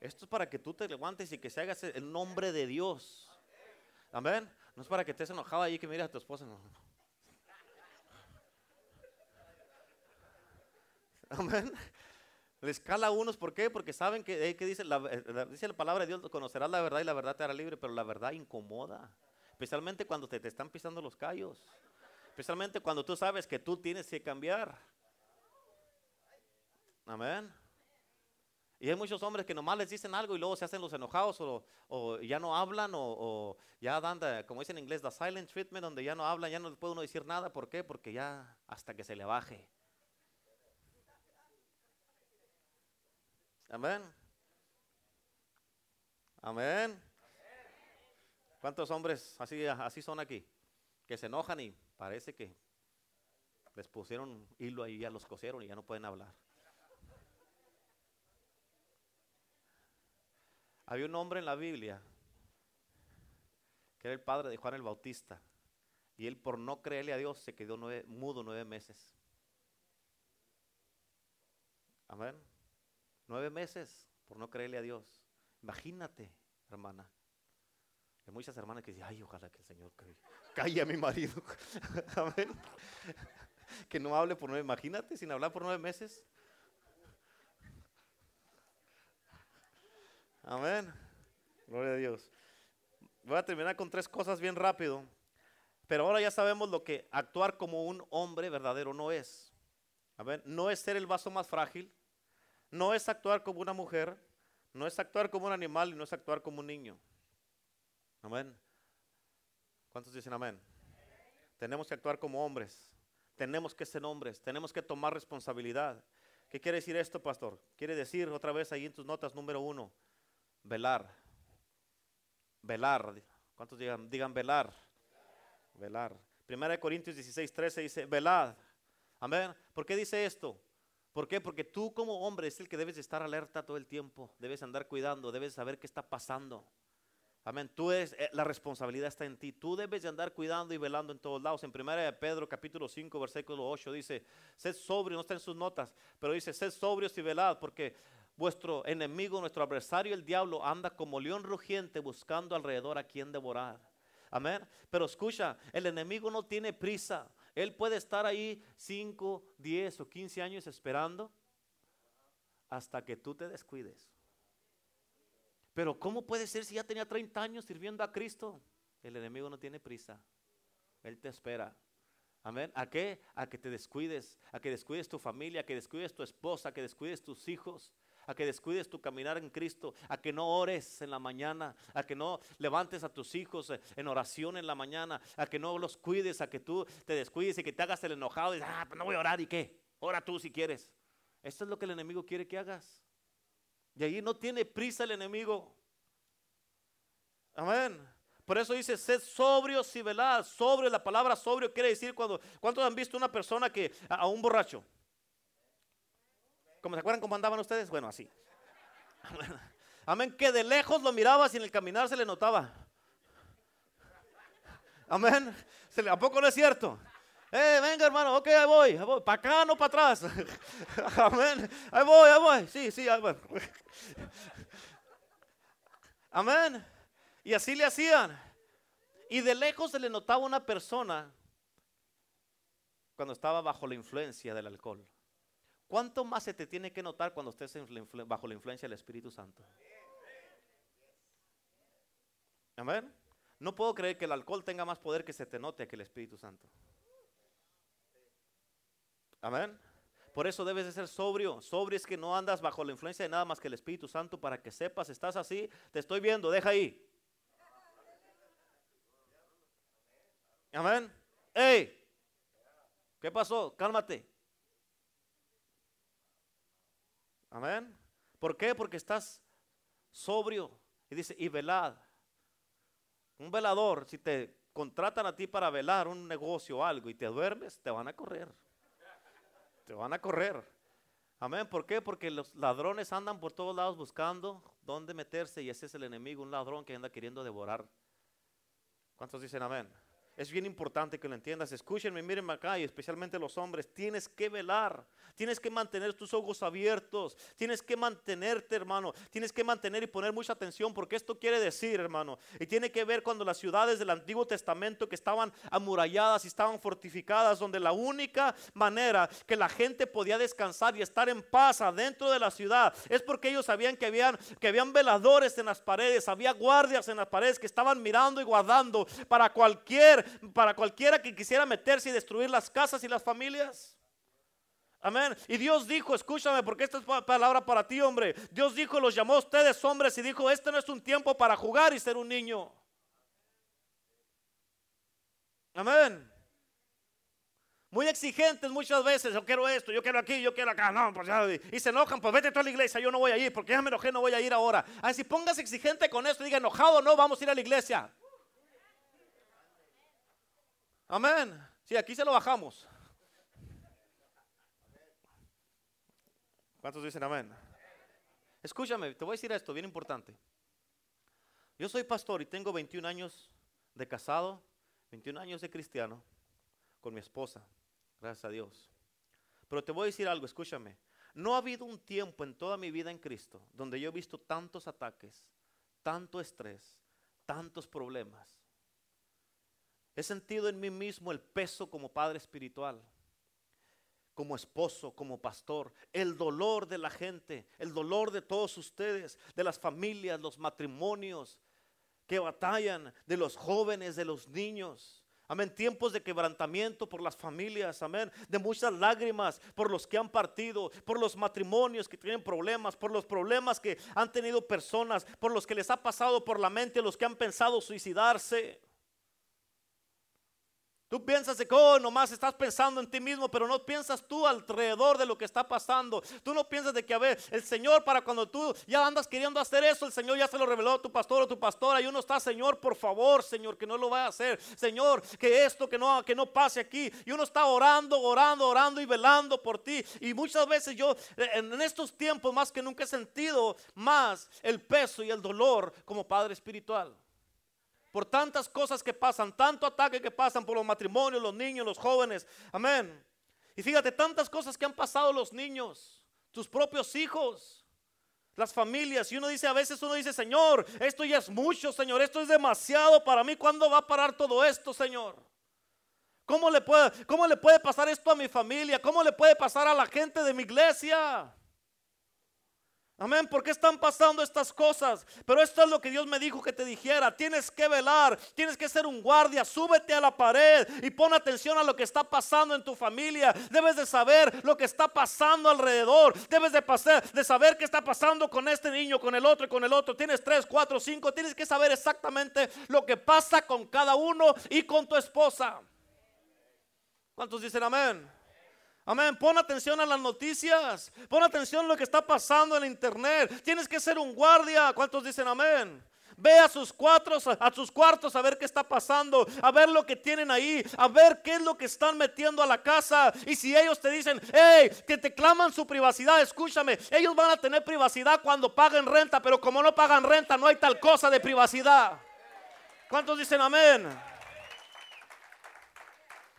Esto es para que tú te levantes y que se haga el nombre de Dios. Amén. No es para que estés enojado ahí que mires a tu esposa. Amén. Les cala a unos, ¿por qué? Porque saben que, eh, dice, la, dice la palabra de Dios, conocerás la verdad y la verdad te hará libre, pero la verdad incomoda. Especialmente cuando te, te están pisando los callos. Especialmente cuando tú sabes que tú tienes que cambiar. Amén. Y hay muchos hombres que nomás les dicen algo y luego se hacen los enojados o, ya no hablan o, ya dan, como dicen en inglés, the silent treatment, donde ya no hablan, ya no puede uno decir nada. ¿Por qué? Porque ya hasta que se le baje. Amén. Amén. ¿Cuántos hombres así, así son aquí? Que se enojan y parece que les pusieron hilo ahí, ya los cosieron y ya no pueden hablar. Había un hombre en la Biblia que era el padre de Juan el Bautista. Y él por no creerle a Dios se quedó mudo nueve meses. Amén. Nueve meses por no creerle a Dios. Imagínate, hermana. Hay muchas hermanas que dicen, ay, ojalá que el Señor calle a mi marido. Amén. Que no hable por nueve, imagínate, sin hablar por nueve meses. Amén. Gloria a Dios. Voy a terminar con tres cosas bien rápido. Pero ahora ya sabemos lo que actuar como un hombre verdadero no es. Amén. No es ser el vaso más frágil. No es actuar como una mujer. No es actuar como un animal y no es actuar como un niño. Amén. ¿Cuántos dicen amén? Tenemos que actuar como hombres. Tenemos que ser hombres. Tenemos que tomar responsabilidad. ¿Qué quiere decir esto, pastor? Quiere decir otra vez ahí en tus notas número uno velar. Velar. ¿Cuántos digan, digan velar? Velar. Primera de Corintios 16, 13 dice, velad. Amén. ¿Por qué dice esto? ¿Por qué? Porque tú como hombre es el que debes estar alerta todo el tiempo. Debes andar cuidando, debes saber qué está pasando. Amén. Tú es, eh, la responsabilidad está en ti. Tú debes de andar cuidando y velando en todos lados. En primera de Pedro capítulo 5 versículo 8 dice, sed sobrio, no está en sus notas, pero dice, sed sobrios y velad, porque Vuestro enemigo, nuestro adversario, el diablo, anda como león rugiente buscando alrededor a quien devorar. Amén. Pero escucha, el enemigo no tiene prisa. Él puede estar ahí 5, 10 o 15 años esperando hasta que tú te descuides. Pero ¿cómo puede ser si ya tenía 30 años sirviendo a Cristo? El enemigo no tiene prisa. Él te espera. Amén. ¿A qué? A que te descuides, a que descuides tu familia, a que descuides tu esposa, a que descuides tus hijos, a que descuides tu caminar en Cristo, a que no ores en la mañana, a que no levantes a tus hijos eh, en oración en la mañana, a que no los cuides, a que tú te descuides y que te hagas el enojado y dices, ah, pues no voy a orar y qué, ora tú si quieres. Esto es lo que el enemigo quiere que hagas. Y ahí no tiene prisa el enemigo. Amén. Por eso dice, sed sobrios y velad. Sobrio, la palabra sobrio quiere decir cuando, ¿cuántos han visto una persona que, a, un borracho? ¿Cómo se acuerdan cómo andaban ustedes? Bueno, así. Amén, que de lejos lo mirabas y en el caminar se le notaba. Amén. ¿A poco no es cierto? Eh, venga hermano, ok, ahí voy, voy. Para acá, no para atrás. Amén. Ahí voy, ahí voy. Sí, sí, ahí voy. Amén. Y así le hacían. Y de lejos se le notaba una persona cuando estaba bajo la influencia del alcohol. ¿Cuánto más se te tiene que notar cuando estés bajo la influencia del Espíritu Santo? Amén. No puedo creer que el alcohol tenga más poder que se te note que el Espíritu Santo. Amén. Por eso debes de ser sobrio. Sobrio es que no andas bajo la influencia de nada más que el Espíritu Santo para que sepas, estás así, te estoy viendo, deja ahí. Amén. Hey, ¿qué pasó? Cálmate. Amén. ¿Por qué? Porque estás sobrio. Y dice, y velad. Un velador, si te contratan a ti para velar un negocio o algo y te duermes, te van a correr. Te van a correr. Amén. ¿Por qué? Porque los ladrones andan por todos lados buscando dónde meterse y ese es el enemigo, un ladrón que anda queriendo devorar. ¿Cuántos dicen amén? Es bien importante que lo entiendas. Escúchenme, miren acá y especialmente los hombres. Tienes que velar. Tienes que mantener tus ojos abiertos. Tienes que mantenerte, hermano. Tienes que mantener y poner mucha atención porque esto quiere decir, hermano. Y tiene que ver cuando las ciudades del Antiguo Testamento que estaban amuralladas y estaban fortificadas, donde la única manera que la gente podía descansar y estar en paz adentro de la ciudad es porque ellos sabían que habían, que habían veladores en las paredes, había guardias en las paredes que estaban mirando y guardando para cualquier para cualquiera que quisiera meterse y destruir las casas y las familias. Amén. Y Dios dijo, escúchame, porque esta es palabra para ti, hombre. Dios dijo, los llamó a ustedes hombres y dijo, este no es un tiempo para jugar y ser un niño. Amén. Muy exigentes muchas veces, yo quiero esto, yo quiero aquí, yo quiero acá, no, pues ya, y se enojan, pues vete tú a la iglesia, yo no voy a ir, porque ya me enojé, no voy a ir ahora. Así pongas exigente con esto, diga enojado, no, vamos a ir a la iglesia. Amén. Sí, aquí se lo bajamos. ¿Cuántos dicen amén? Escúchame, te voy a decir esto, bien importante. Yo soy pastor y tengo 21 años de casado, 21 años de cristiano con mi esposa, gracias a Dios. Pero te voy a decir algo, escúchame. No ha habido un tiempo en toda mi vida en Cristo donde yo he visto tantos ataques, tanto estrés, tantos problemas, He sentido en mí mismo el peso como padre espiritual, como esposo, como pastor, el dolor de la gente, el dolor de todos ustedes, de las familias, los matrimonios que batallan, de los jóvenes, de los niños. Amén. Tiempos de quebrantamiento por las familias. Amén. De muchas lágrimas por los que han partido, por los matrimonios que tienen problemas, por los problemas que han tenido personas, por los que les ha pasado por la mente, los que han pensado suicidarse. Tú piensas que oh, nomás estás pensando en ti mismo, pero no piensas tú alrededor de lo que está pasando. Tú no piensas de que, a ver, el Señor para cuando tú ya andas queriendo hacer eso, el Señor ya se lo reveló a tu pastor o tu pastora y uno está, Señor, por favor, Señor, que no lo vaya a hacer. Señor, que esto, que no, que no pase aquí. Y uno está orando, orando, orando y velando por ti. Y muchas veces yo, en estos tiempos más que nunca he sentido más el peso y el dolor como Padre Espiritual por tantas cosas que pasan, tanto ataque que pasan por los matrimonios, los niños, los jóvenes. Amén. Y fíjate, tantas cosas que han pasado los niños, tus propios hijos, las familias. Y uno dice, a veces uno dice, Señor, esto ya es mucho, Señor, esto es demasiado para mí. ¿Cuándo va a parar todo esto, Señor? ¿Cómo le puede, cómo le puede pasar esto a mi familia? ¿Cómo le puede pasar a la gente de mi iglesia? Amén, ¿por qué están pasando estas cosas? Pero esto es lo que Dios me dijo que te dijera. Tienes que velar, tienes que ser un guardia, súbete a la pared y pon atención a lo que está pasando en tu familia. Debes de saber lo que está pasando alrededor. Debes de, pasar, de saber qué está pasando con este niño, con el otro y con el otro. Tienes tres, cuatro, cinco. Tienes que saber exactamente lo que pasa con cada uno y con tu esposa. ¿Cuántos dicen amén? Amén. Pon atención a las noticias. Pon atención a lo que está pasando en internet. Tienes que ser un guardia. ¿Cuántos dicen amén? Ve a sus cuartos, a sus cuartos a ver qué está pasando, a ver lo que tienen ahí, a ver qué es lo que están metiendo a la casa. Y si ellos te dicen, hey, que te claman su privacidad, escúchame, ellos van a tener privacidad cuando paguen renta, pero como no pagan renta, no hay tal cosa de privacidad. ¿Cuántos dicen amén?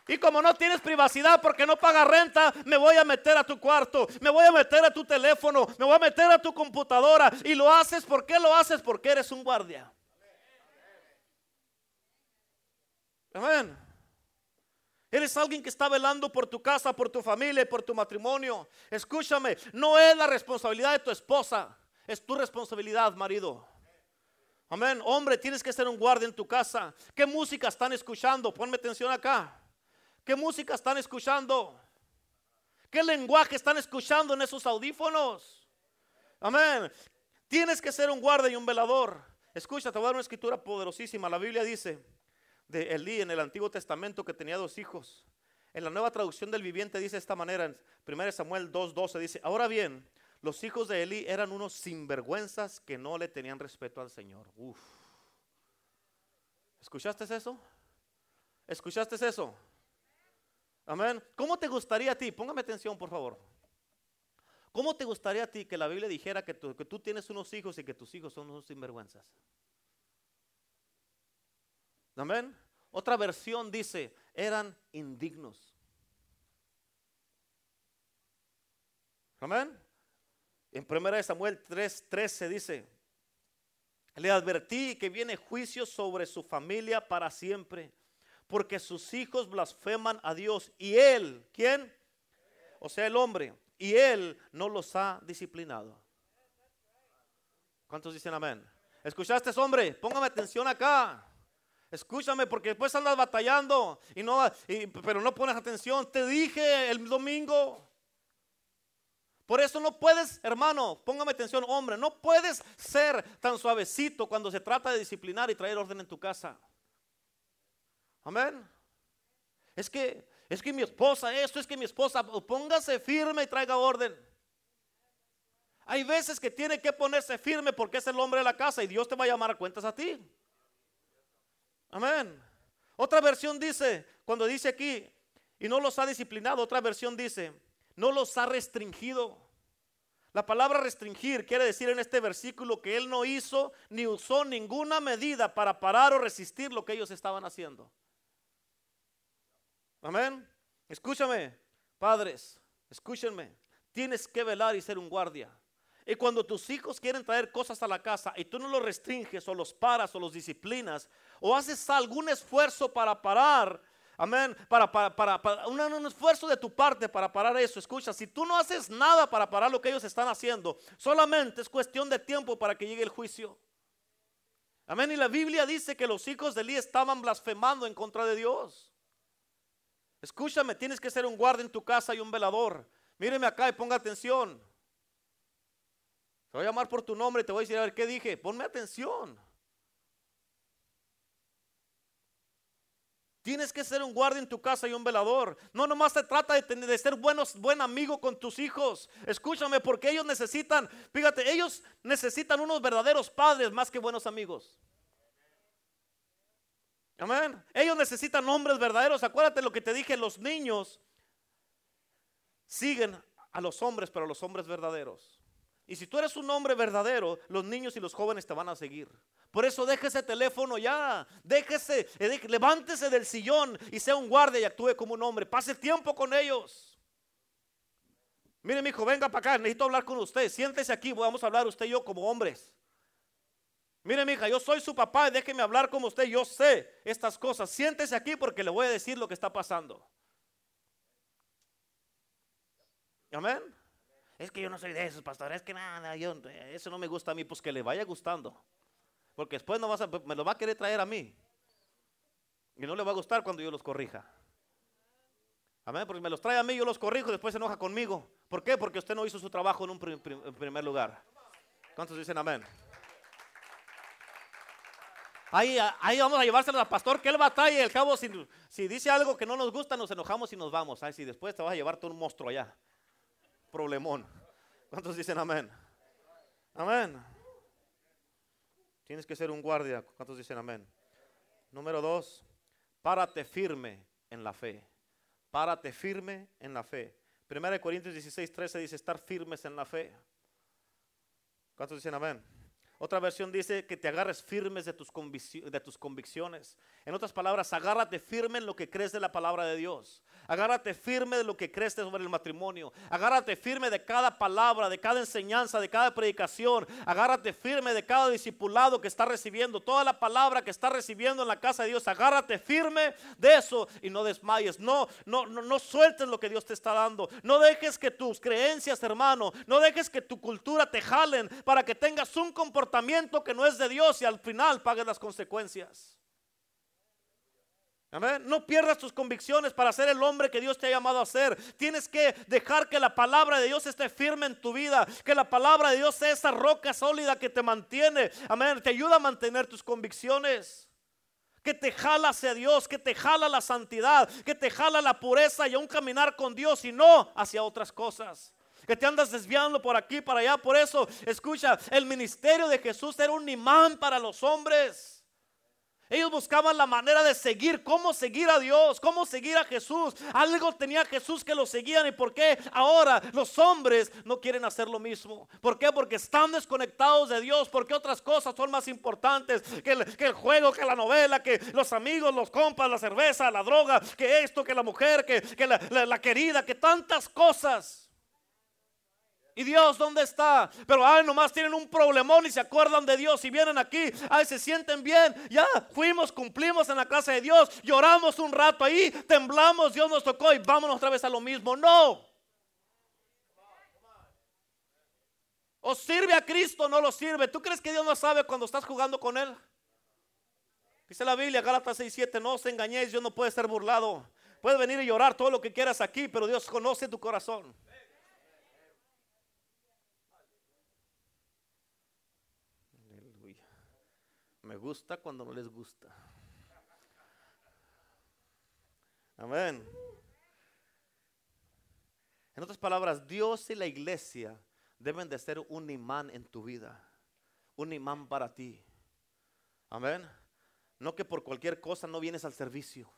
Y como no tienes privacidad porque no pagas renta, me voy a meter a tu cuarto, me voy a meter a tu teléfono, me voy a meter a tu computadora. Y lo haces, ¿por qué lo haces? Porque eres un guardia. Amén. Eres alguien que está velando por tu casa, por tu familia, por tu matrimonio. Escúchame, no es la responsabilidad de tu esposa, es tu responsabilidad, marido. Amén. Hombre, tienes que ser un guardia en tu casa. ¿Qué música están escuchando? Ponme atención acá. ¿Qué música están escuchando? ¿Qué lenguaje están escuchando en esos audífonos? Amén. Tienes que ser un guardia y un velador. Escucha, te voy a dar una escritura poderosísima. La Biblia dice de Elí en el Antiguo Testamento que tenía dos hijos. En la nueva traducción del viviente dice de esta manera, en 1 Samuel 2.12 dice, ahora bien, los hijos de Elí eran unos sinvergüenzas que no le tenían respeto al Señor. ¿Escuchaste eso? ¿Escuchaste eso? Amén. ¿Cómo te gustaría a ti? Póngame atención, por favor. ¿Cómo te gustaría a ti que la Biblia dijera que tú, tienes unos hijos y que tus hijos son unos sinvergüenzas? Amén. Otra versión dice, eran indignos. Amén. En 1 Samuel 3, se dice, le advertí que viene juicio sobre su familia para siempre porque sus hijos blasfeman a Dios y él, ¿quién? O sea, el hombre, y él no los ha disciplinado. ¿Cuántos dicen amén? ¿Escuchaste, hombre? Póngame atención acá. Escúchame porque después andas batallando y no, pero no pones atención. Te dije el domingo. Por eso no puedes, hermano, póngame atención, hombre, no puedes ser tan suavecito cuando se trata de disciplinar y traer orden en tu casa. Amén. Es que, es que mi esposa, esto es que mi esposa, póngase firme y traiga orden. Hay veces que tiene que ponerse firme porque es el hombre de la casa y Dios te va a llamar a cuentas a ti. Amén. Otra versión dice, cuando dice aquí, y no los ha disciplinado, otra versión dice, no los ha restringido. La palabra restringir quiere decir en este versículo que él no hizo ni usó ninguna medida para parar o resistir lo que ellos estaban haciendo. Amén. Escúchame, padres, escúchenme. Tienes que velar y ser un guardia. Y cuando tus hijos quieren traer cosas a la casa y tú no los restringes o los paras o los disciplinas o haces algún esfuerzo para parar, amén, para, para, un, un, esfuerzo de tu parte para parar eso. Escucha, si tú no haces nada para parar lo que ellos están haciendo, solamente es cuestión de tiempo para que llegue el juicio. Amén. Y la Biblia dice que los hijos de Elí estaban blasfemando en contra de Dios. Escúchame, tienes que ser un guardia en tu casa y un velador. Míreme acá y ponga atención. Te voy a llamar por tu nombre y te voy a decir, a ver, ¿qué dije? Ponme atención. Tienes que ser un guardia en tu casa y un velador. No nomás se trata de, tener, de ser buenos, buen amigo con tus hijos. Escúchame, porque ellos necesitan, fíjate, ellos necesitan unos verdaderos padres más que buenos amigos. Amén. Ellos necesitan hombres verdaderos. Acuérdate lo que te dije, los niños siguen a los hombres, pero a los hombres verdaderos. Y si tú eres un hombre verdadero, los niños y los jóvenes te van a seguir. Por eso déjese teléfono ya, déjese, eh, levántese del sillón y sea un guardia y actúe como un hombre. Pase tiempo con ellos. Mire, mi hijo, venga para acá, necesito hablar con usted. Siéntese aquí, vamos a hablar usted y yo como hombres. Mire, mi hija, yo soy su papá déjeme hablar como usted. Yo sé estas cosas. Siéntese aquí porque le voy a decir lo que está pasando. Amén. Es que yo no soy de esos, pastor. Es que nada, eso no me gusta a mí. Pues que le vaya gustando. Porque después no vas a, me lo va a querer traer a mí. Y no le va a gustar cuando yo los corrija. Amén, porque me los trae a mí, yo los corrijo después se enoja conmigo. ¿Por qué? Porque usted no hizo su trabajo en un primer lugar. ¿Cuántos dicen amén? Ahí, ahí vamos a llevárselo al pastor, que él batalla. El cabo, si, dice algo que no nos gusta, nos enojamos y nos vamos. Ay, si después te vas a llevar todo un monstruo allá. Problemón. ¿Cuántos dicen amén? Amén. Tienes que ser un guardia. ¿Cuántos dicen amén? Número dos, párate firme en la fe. Párate firme en la fe. Primera de Corintios 16, 13 dice estar firmes en la fe. ¿Cuántos dicen amén? Otra versión dice que te agarres firmes de tus, de tus convicciones. En otras palabras, agárrate firme en lo que crees de la palabra de Dios. Agárrate firme de lo que crees sobre el matrimonio. Agárrate firme de cada palabra, de cada enseñanza, de cada predicación. Agárrate firme de cada discipulado que está recibiendo. Toda la palabra que está recibiendo en la casa de Dios. Agárrate firme de eso y no desmayes. No, no, no, no sueltes lo que Dios te está dando. No dejes que tus creencias, hermano, no dejes que tu cultura te jalen para que tengas un comportamiento que no es de Dios y al final pagues las consecuencias. Amén. No pierdas tus convicciones para ser el hombre que Dios te ha llamado a ser. Tienes que dejar que la palabra de Dios esté firme en tu vida. Que la palabra de Dios sea esa roca sólida que te mantiene. Amén. Te ayuda a mantener tus convicciones. Que te jala hacia Dios, que te jala la santidad, que te jala la pureza y a un caminar con Dios y no hacia otras cosas que te andas desviando por aquí, para allá. Por eso, escucha, el ministerio de Jesús era un imán para los hombres. Ellos buscaban la manera de seguir, cómo seguir a Dios, cómo seguir a Jesús. Algo tenía Jesús que lo seguían. ¿Y por qué ahora los hombres no quieren hacer lo mismo? ¿Por qué? Porque están desconectados de Dios, porque otras cosas son más importantes que el, juego, que la novela, que los amigos, los compas, la cerveza, la droga, que esto, que la mujer, que, la querida, que tantas cosas. ¿Y Dios dónde está? Pero ay, nomás tienen un problemón y se acuerdan de Dios y vienen aquí. Ay, se sienten bien. Ya fuimos, cumplimos en la casa de Dios. Lloramos un rato ahí, temblamos, Dios nos tocó y vámonos otra vez a lo mismo. No. ¿O sirve a Cristo no lo sirve? ¿Tú crees que Dios no sabe cuando estás jugando con Él? Dice la Biblia, Gálatas 6:7, no os engañéis, Dios no puede ser burlado. Puedes venir y llorar todo lo que quieras aquí, pero Dios conoce tu corazón. Me gusta cuando no les gusta. Amén. En otras palabras, Dios y la iglesia deben de ser un imán en tu vida. Un imán para ti. Amén. No que por cualquier cosa no vienes al servicio.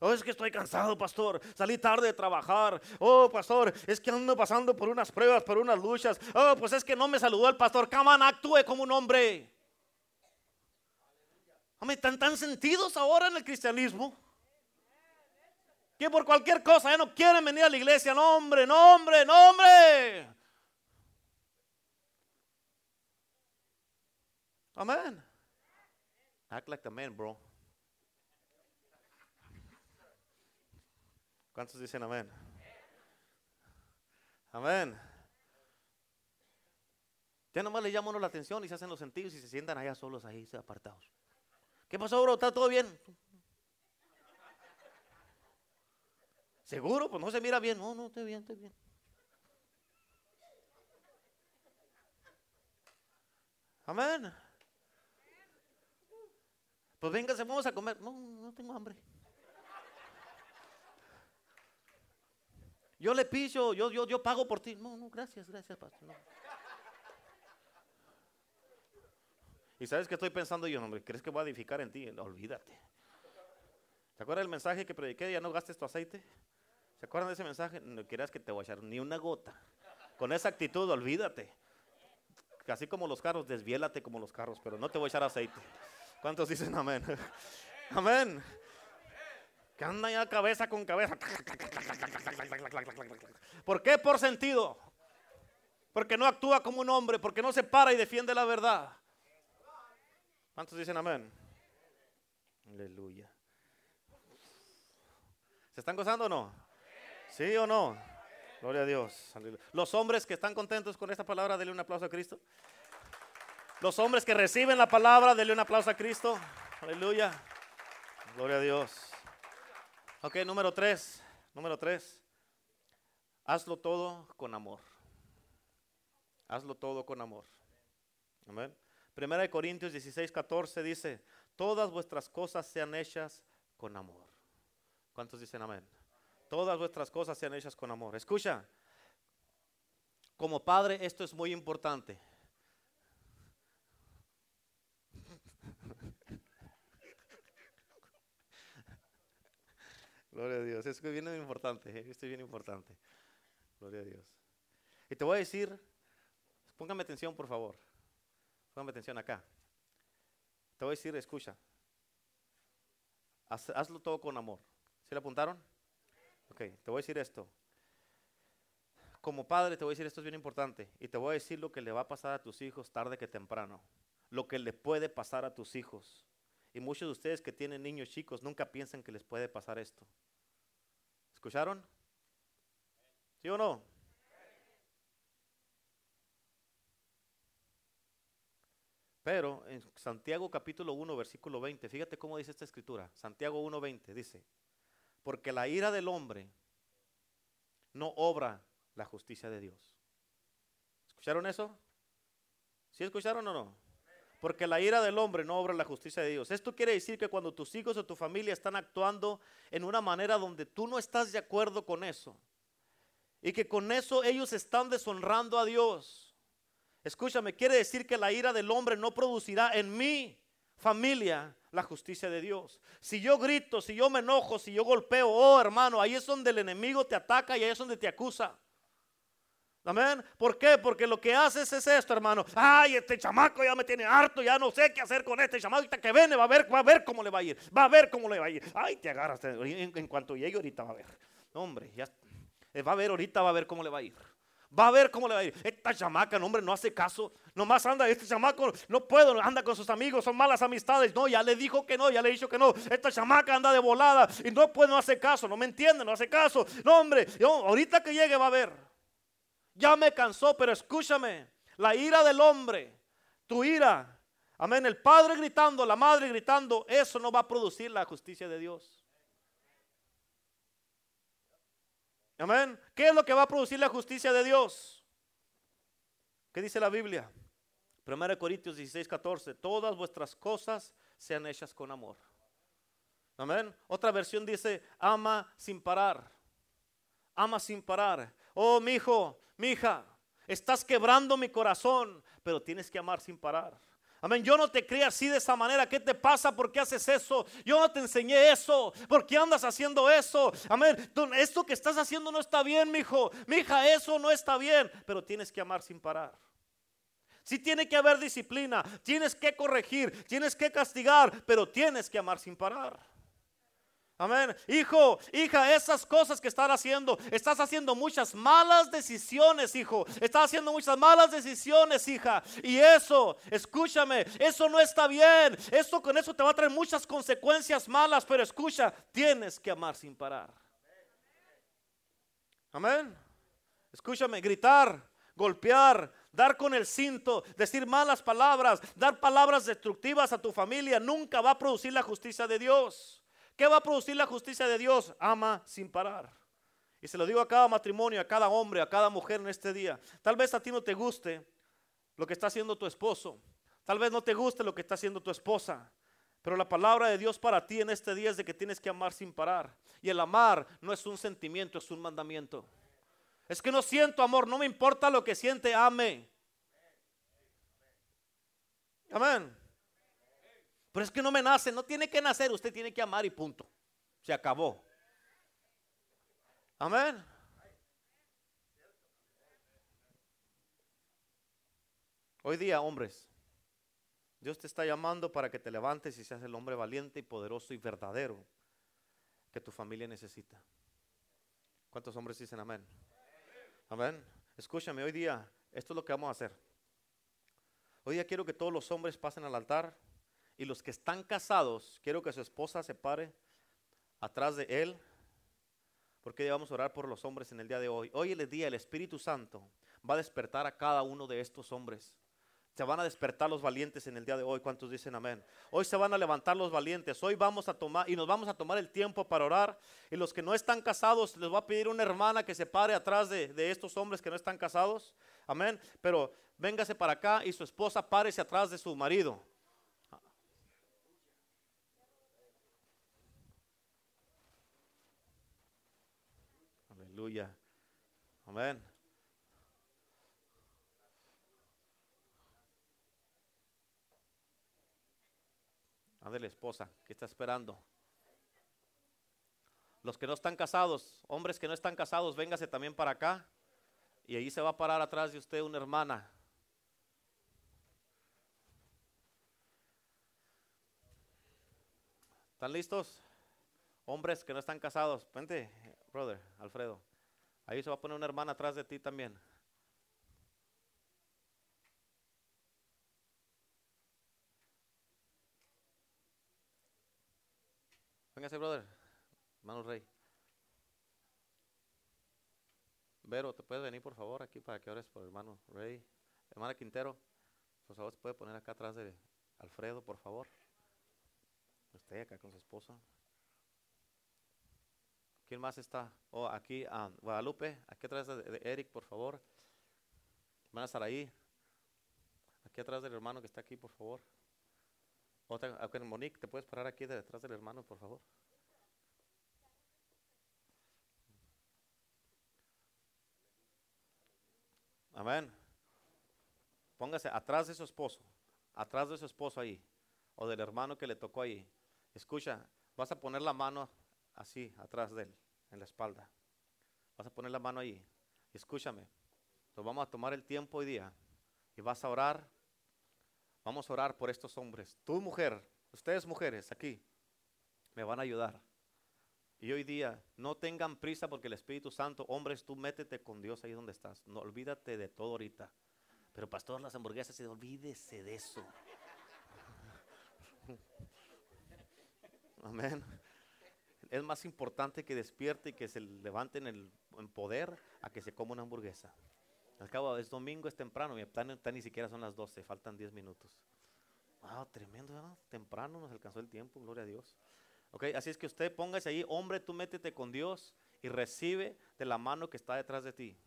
Oh, es que estoy cansado, pastor. Salí tarde de trabajar. Oh, pastor, es que ando pasando por unas pruebas, por unas luchas. Oh, pues es que no me saludó el pastor. Caman, actúe como un hombre. ¿Están tan sentidos ahora en el cristianismo? Que por cualquier cosa ya no quieren venir a la iglesia. No, hombre, no, hombre, no, hombre. Amén. Act like a man, bro. ¿Cuántos dicen amén? Amén. Ya nomás le llaman la atención y se hacen los sentidos y se sientan allá solos ahí, apartados. ¿Qué pasó, bro? ¿Está todo bien? ¿Seguro? Pues no se mira bien. No, no, estoy bien, estoy bien. Amén. Pues véngase, vamos a comer. No, no tengo hambre. Yo le piso, yo, yo, yo pago por ti. No, no, gracias, gracias, pastor. Y sabes que estoy pensando yo, hombre, ¿crees que voy a edificar en ti? Olvídate. ¿Se acuerdas del mensaje que prediqué? Ya no gastes tu aceite. ¿Se acuerdan de ese mensaje? No quieras que te voy a echar ni una gota. Con esa actitud, olvídate. Así como los carros, desviélate como los carros, pero no te voy a echar aceite. ¿Cuántos dicen amén? amén. Que anda ya cabeza con cabeza. ¿Por qué? Por sentido. Porque no actúa como un hombre, porque no se para y defiende la verdad. ¿Cuántos dicen amén? Aleluya. ¿Se están gozando o no? ¿Sí o no? Gloria a Dios. Los hombres que están contentos con esta palabra, denle un aplauso a Cristo. Los hombres que reciben la palabra, denle un aplauso a Cristo. Aleluya. Gloria a Dios. Ok, número tres. Número tres. Hazlo todo con amor. Hazlo todo con amor. Amén. Primera de Corintios 16, 14 dice, todas vuestras cosas sean hechas con amor. ¿Cuántos dicen amén? Todas vuestras cosas sean hechas con amor. Escucha, como padre esto es muy importante. Gloria a Dios. Esto viene bien importante. Eh, esto es bien importante. Gloria a Dios. Y te voy a decir, póngame atención por favor. Póngame atención acá. Te voy a decir, escucha. hazlo todo con amor. ¿Se le apuntaron? Ok, te voy a decir esto. Como padre te voy a decir esto es bien importante. Y te voy a decir lo que le va a pasar a tus hijos tarde que temprano. Lo que le puede pasar a tus hijos. Y muchos de ustedes que tienen niños chicos nunca piensan que les puede pasar esto. ¿Escucharon? ¿Sí o no? Pero en Santiago capítulo 1, versículo 20, fíjate cómo dice esta escritura. Santiago 1, 20 dice, porque la ira del hombre no obra la justicia de Dios. ¿Escucharon eso? ¿Sí escucharon o no? Porque la ira del hombre no obra la justicia de Dios. Esto quiere decir que cuando tus hijos o tu familia están actuando en una manera donde tú no estás de acuerdo con eso, y que con eso ellos están deshonrando a Dios. Escúchame, quiere decir que la ira del hombre no producirá en mi familia la justicia de Dios. Si yo grito, si yo me enojo, si yo golpeo, oh hermano, ahí es donde el enemigo te ataca y ahí es donde te acusa. Amén. ¿Por qué? Porque lo que haces es esto, hermano. Ay, este chamaco ya me tiene harto, ya no sé qué hacer con este chamaco. Que viene, va a ver, va a ver cómo le va a ir. Va a ver cómo le va a ir. Ay, te agarras. En, cuanto llegue ahorita va a ver. hombre, ya eh, va a ver ahorita, va a ver cómo le va a ir. Va a ver cómo le va a ir. Esta chamaca, no, hombre, no hace caso. Nomás anda, este chamaco, no puedo, anda con sus amigos, son malas amistades. No, ya le dijo que no, ya le dicho que no. Esta chamaca anda de volada y no puede, no hace caso, no me entiende, no hace caso. No, hombre, ahorita que llegue va a ver. Ya me cansó, pero escúchame. La ira del hombre, tu ira, amén, el padre gritando, la madre gritando, eso no va a producir la justicia de Dios. Amén. ¿Qué es lo que va a producir la justicia de Dios? ¿Qué dice la Biblia? 1 Corintios 16, 14. Todas vuestras cosas sean hechas con amor. Amén. Otra versión dice, ama sin parar. Ama sin parar. Oh, mi hijo, mi hija, estás quebrando mi corazón, pero tienes que amar sin parar. Amén. Yo no te crié así de esa manera. ¿Qué te pasa? ¿Por qué haces eso? Yo no te enseñé eso. ¿Por qué andas haciendo eso? Amén. Esto que estás haciendo no está bien, mi hijo. Mi hija, eso no está bien. Pero tienes que amar sin parar. Si tiene que haber disciplina, tienes que corregir, tienes que castigar, pero tienes que amar sin parar. Amén. Hijo, hija, esas cosas que estás haciendo, estás haciendo muchas malas decisiones, hijo. Estás haciendo muchas malas decisiones, hija. Y eso, escúchame, eso no está bien. Esto con eso te va a traer muchas consecuencias malas, pero escucha, tienes que amar sin parar. Amén. Escúchame, gritar, golpear, dar con el cinto, decir malas palabras, dar palabras destructivas a tu familia, nunca va a producir la justicia de Dios. ¿Qué va a producir la justicia de Dios? Ama sin parar. Y se lo digo a cada matrimonio, a cada hombre, a cada mujer en este día. Tal vez a ti no te guste lo que está haciendo tu esposo. Tal vez no te guste lo que está haciendo tu esposa. Pero la palabra de Dios para ti en este día es de que tienes que amar sin parar. Y el amar no es un sentimiento, es un mandamiento. Es que no siento amor, no me importa lo que siente, ame. Amén. Pero es que no me nace, no tiene que nacer, usted tiene que amar y punto. Se acabó. Amén. Hoy día, hombres, Dios te está llamando para que te levantes y seas el hombre valiente y poderoso y verdadero que tu familia necesita. ¿Cuántos hombres dicen amén? Amén. Escúchame, hoy día, esto es lo que vamos a hacer. Hoy día quiero que todos los hombres pasen al altar y los que están casados, quiero que su esposa se pare atrás de él. Porque vamos a orar por los hombres en el día de hoy. Hoy es el día, el Espíritu Santo va a despertar a cada uno de estos hombres. Se van a despertar los valientes en el día de hoy. ¿Cuántos dicen amén? Hoy se van a levantar los valientes. Hoy vamos a tomar y nos vamos a tomar el tiempo para orar. Y los que no están casados, les va a pedir una hermana que se pare atrás de, de estos hombres que no están casados. Amén. Pero véngase para acá y su esposa párese atrás de su marido. Aleluya. Amén. Ándale, esposa, ¿qué está esperando? Los que no están casados, hombres que no están casados, véngase también para acá. Y ahí se va a parar atrás de usted una hermana. ¿Están listos? Hombres que no están casados, vente, brother, Alfredo. Ahí se va a poner una hermana atrás de ti también. Véngase, brother. Hermano Rey. Vero, ¿te puedes venir por favor aquí para que ores por hermano Rey? Hermana Quintero, por favor, se puede poner acá atrás de Alfredo, por favor. Usted acá con su esposa. ¿Quién más está? Oh, aquí, ah, Guadalupe, aquí atrás de, Eric, por favor. Hermana Saraí, aquí atrás del hermano que está aquí, por favor. Otra, Monique, ¿te puedes parar aquí detrás del hermano, por favor? Amén. Póngase atrás de su esposo, atrás de su esposo ahí, o del hermano que le tocó ahí. Escucha, vas a poner la mano así, atrás de él, en la espalda. Vas a poner la mano ahí. Escúchame, nos vamos a tomar el tiempo hoy día y vas a orar. Vamos a orar por estos hombres. Tú mujer, ustedes mujeres aquí, me van a ayudar. Y hoy día, no tengan prisa porque el Espíritu Santo, hombres, tú métete con Dios ahí donde estás. No olvídate de todo ahorita. Pero pastor, las hamburguesas, olvídese de eso. Amén. Es más importante que despierte y que se levante en, poder a que se coma una hamburguesa. Al cabo, es domingo, es temprano. Mi plan ni siquiera son las 12, faltan 10 minutos. Wow, tremendo, ¿no? Temprano nos alcanzó el tiempo, gloria a Dios. Así es que usted póngase ahí, hombre, tú métete con Dios y recibe de la mano que está detrás de ti.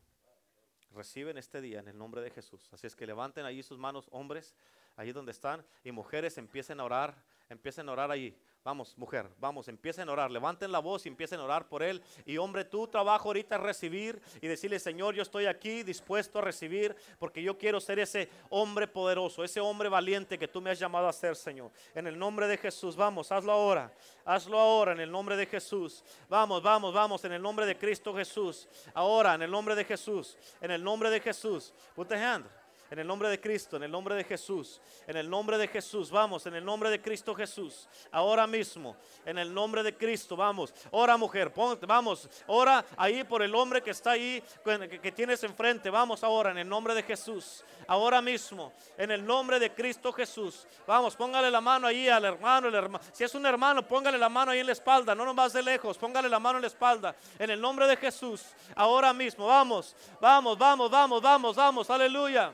Recibe en este día en el nombre de Jesús. Así es que levanten ahí sus manos, hombres, ahí donde están, y mujeres empiecen a orar, empiecen a orar ahí. Vamos, mujer, vamos, empiecen a orar, levanten la voz y empiecen a orar por él. Y hombre, tu trabajo ahorita es recibir y decirle, Señor, yo estoy aquí dispuesto a recibir porque yo quiero ser ese hombre poderoso, ese hombre valiente que tú me has llamado a ser, Señor. En el nombre de Jesús, vamos, hazlo ahora, hazlo ahora en el nombre de Jesús. Vamos, vamos, vamos, en el nombre de Cristo Jesús. Ahora, en el nombre de Jesús, en el nombre de Jesús. Put the hand. En el nombre de Cristo, en el nombre de Jesús, en el nombre de Jesús, vamos, en el nombre de Cristo Jesús, ahora mismo, en el nombre de Cristo, vamos, ora mujer, ponte, vamos, ora ahí por el hombre que está ahí, que, que tienes enfrente, vamos ahora, en el nombre de Jesús, ahora mismo, en el nombre de Cristo Jesús, vamos, póngale la mano ahí al hermano, el hermano, si es un hermano, póngale la mano ahí en la espalda, no nos vas de lejos, póngale la mano en la espalda, en el nombre de Jesús, ahora mismo, vamos, vamos, vamos, vamos, vamos, vamos, aleluya.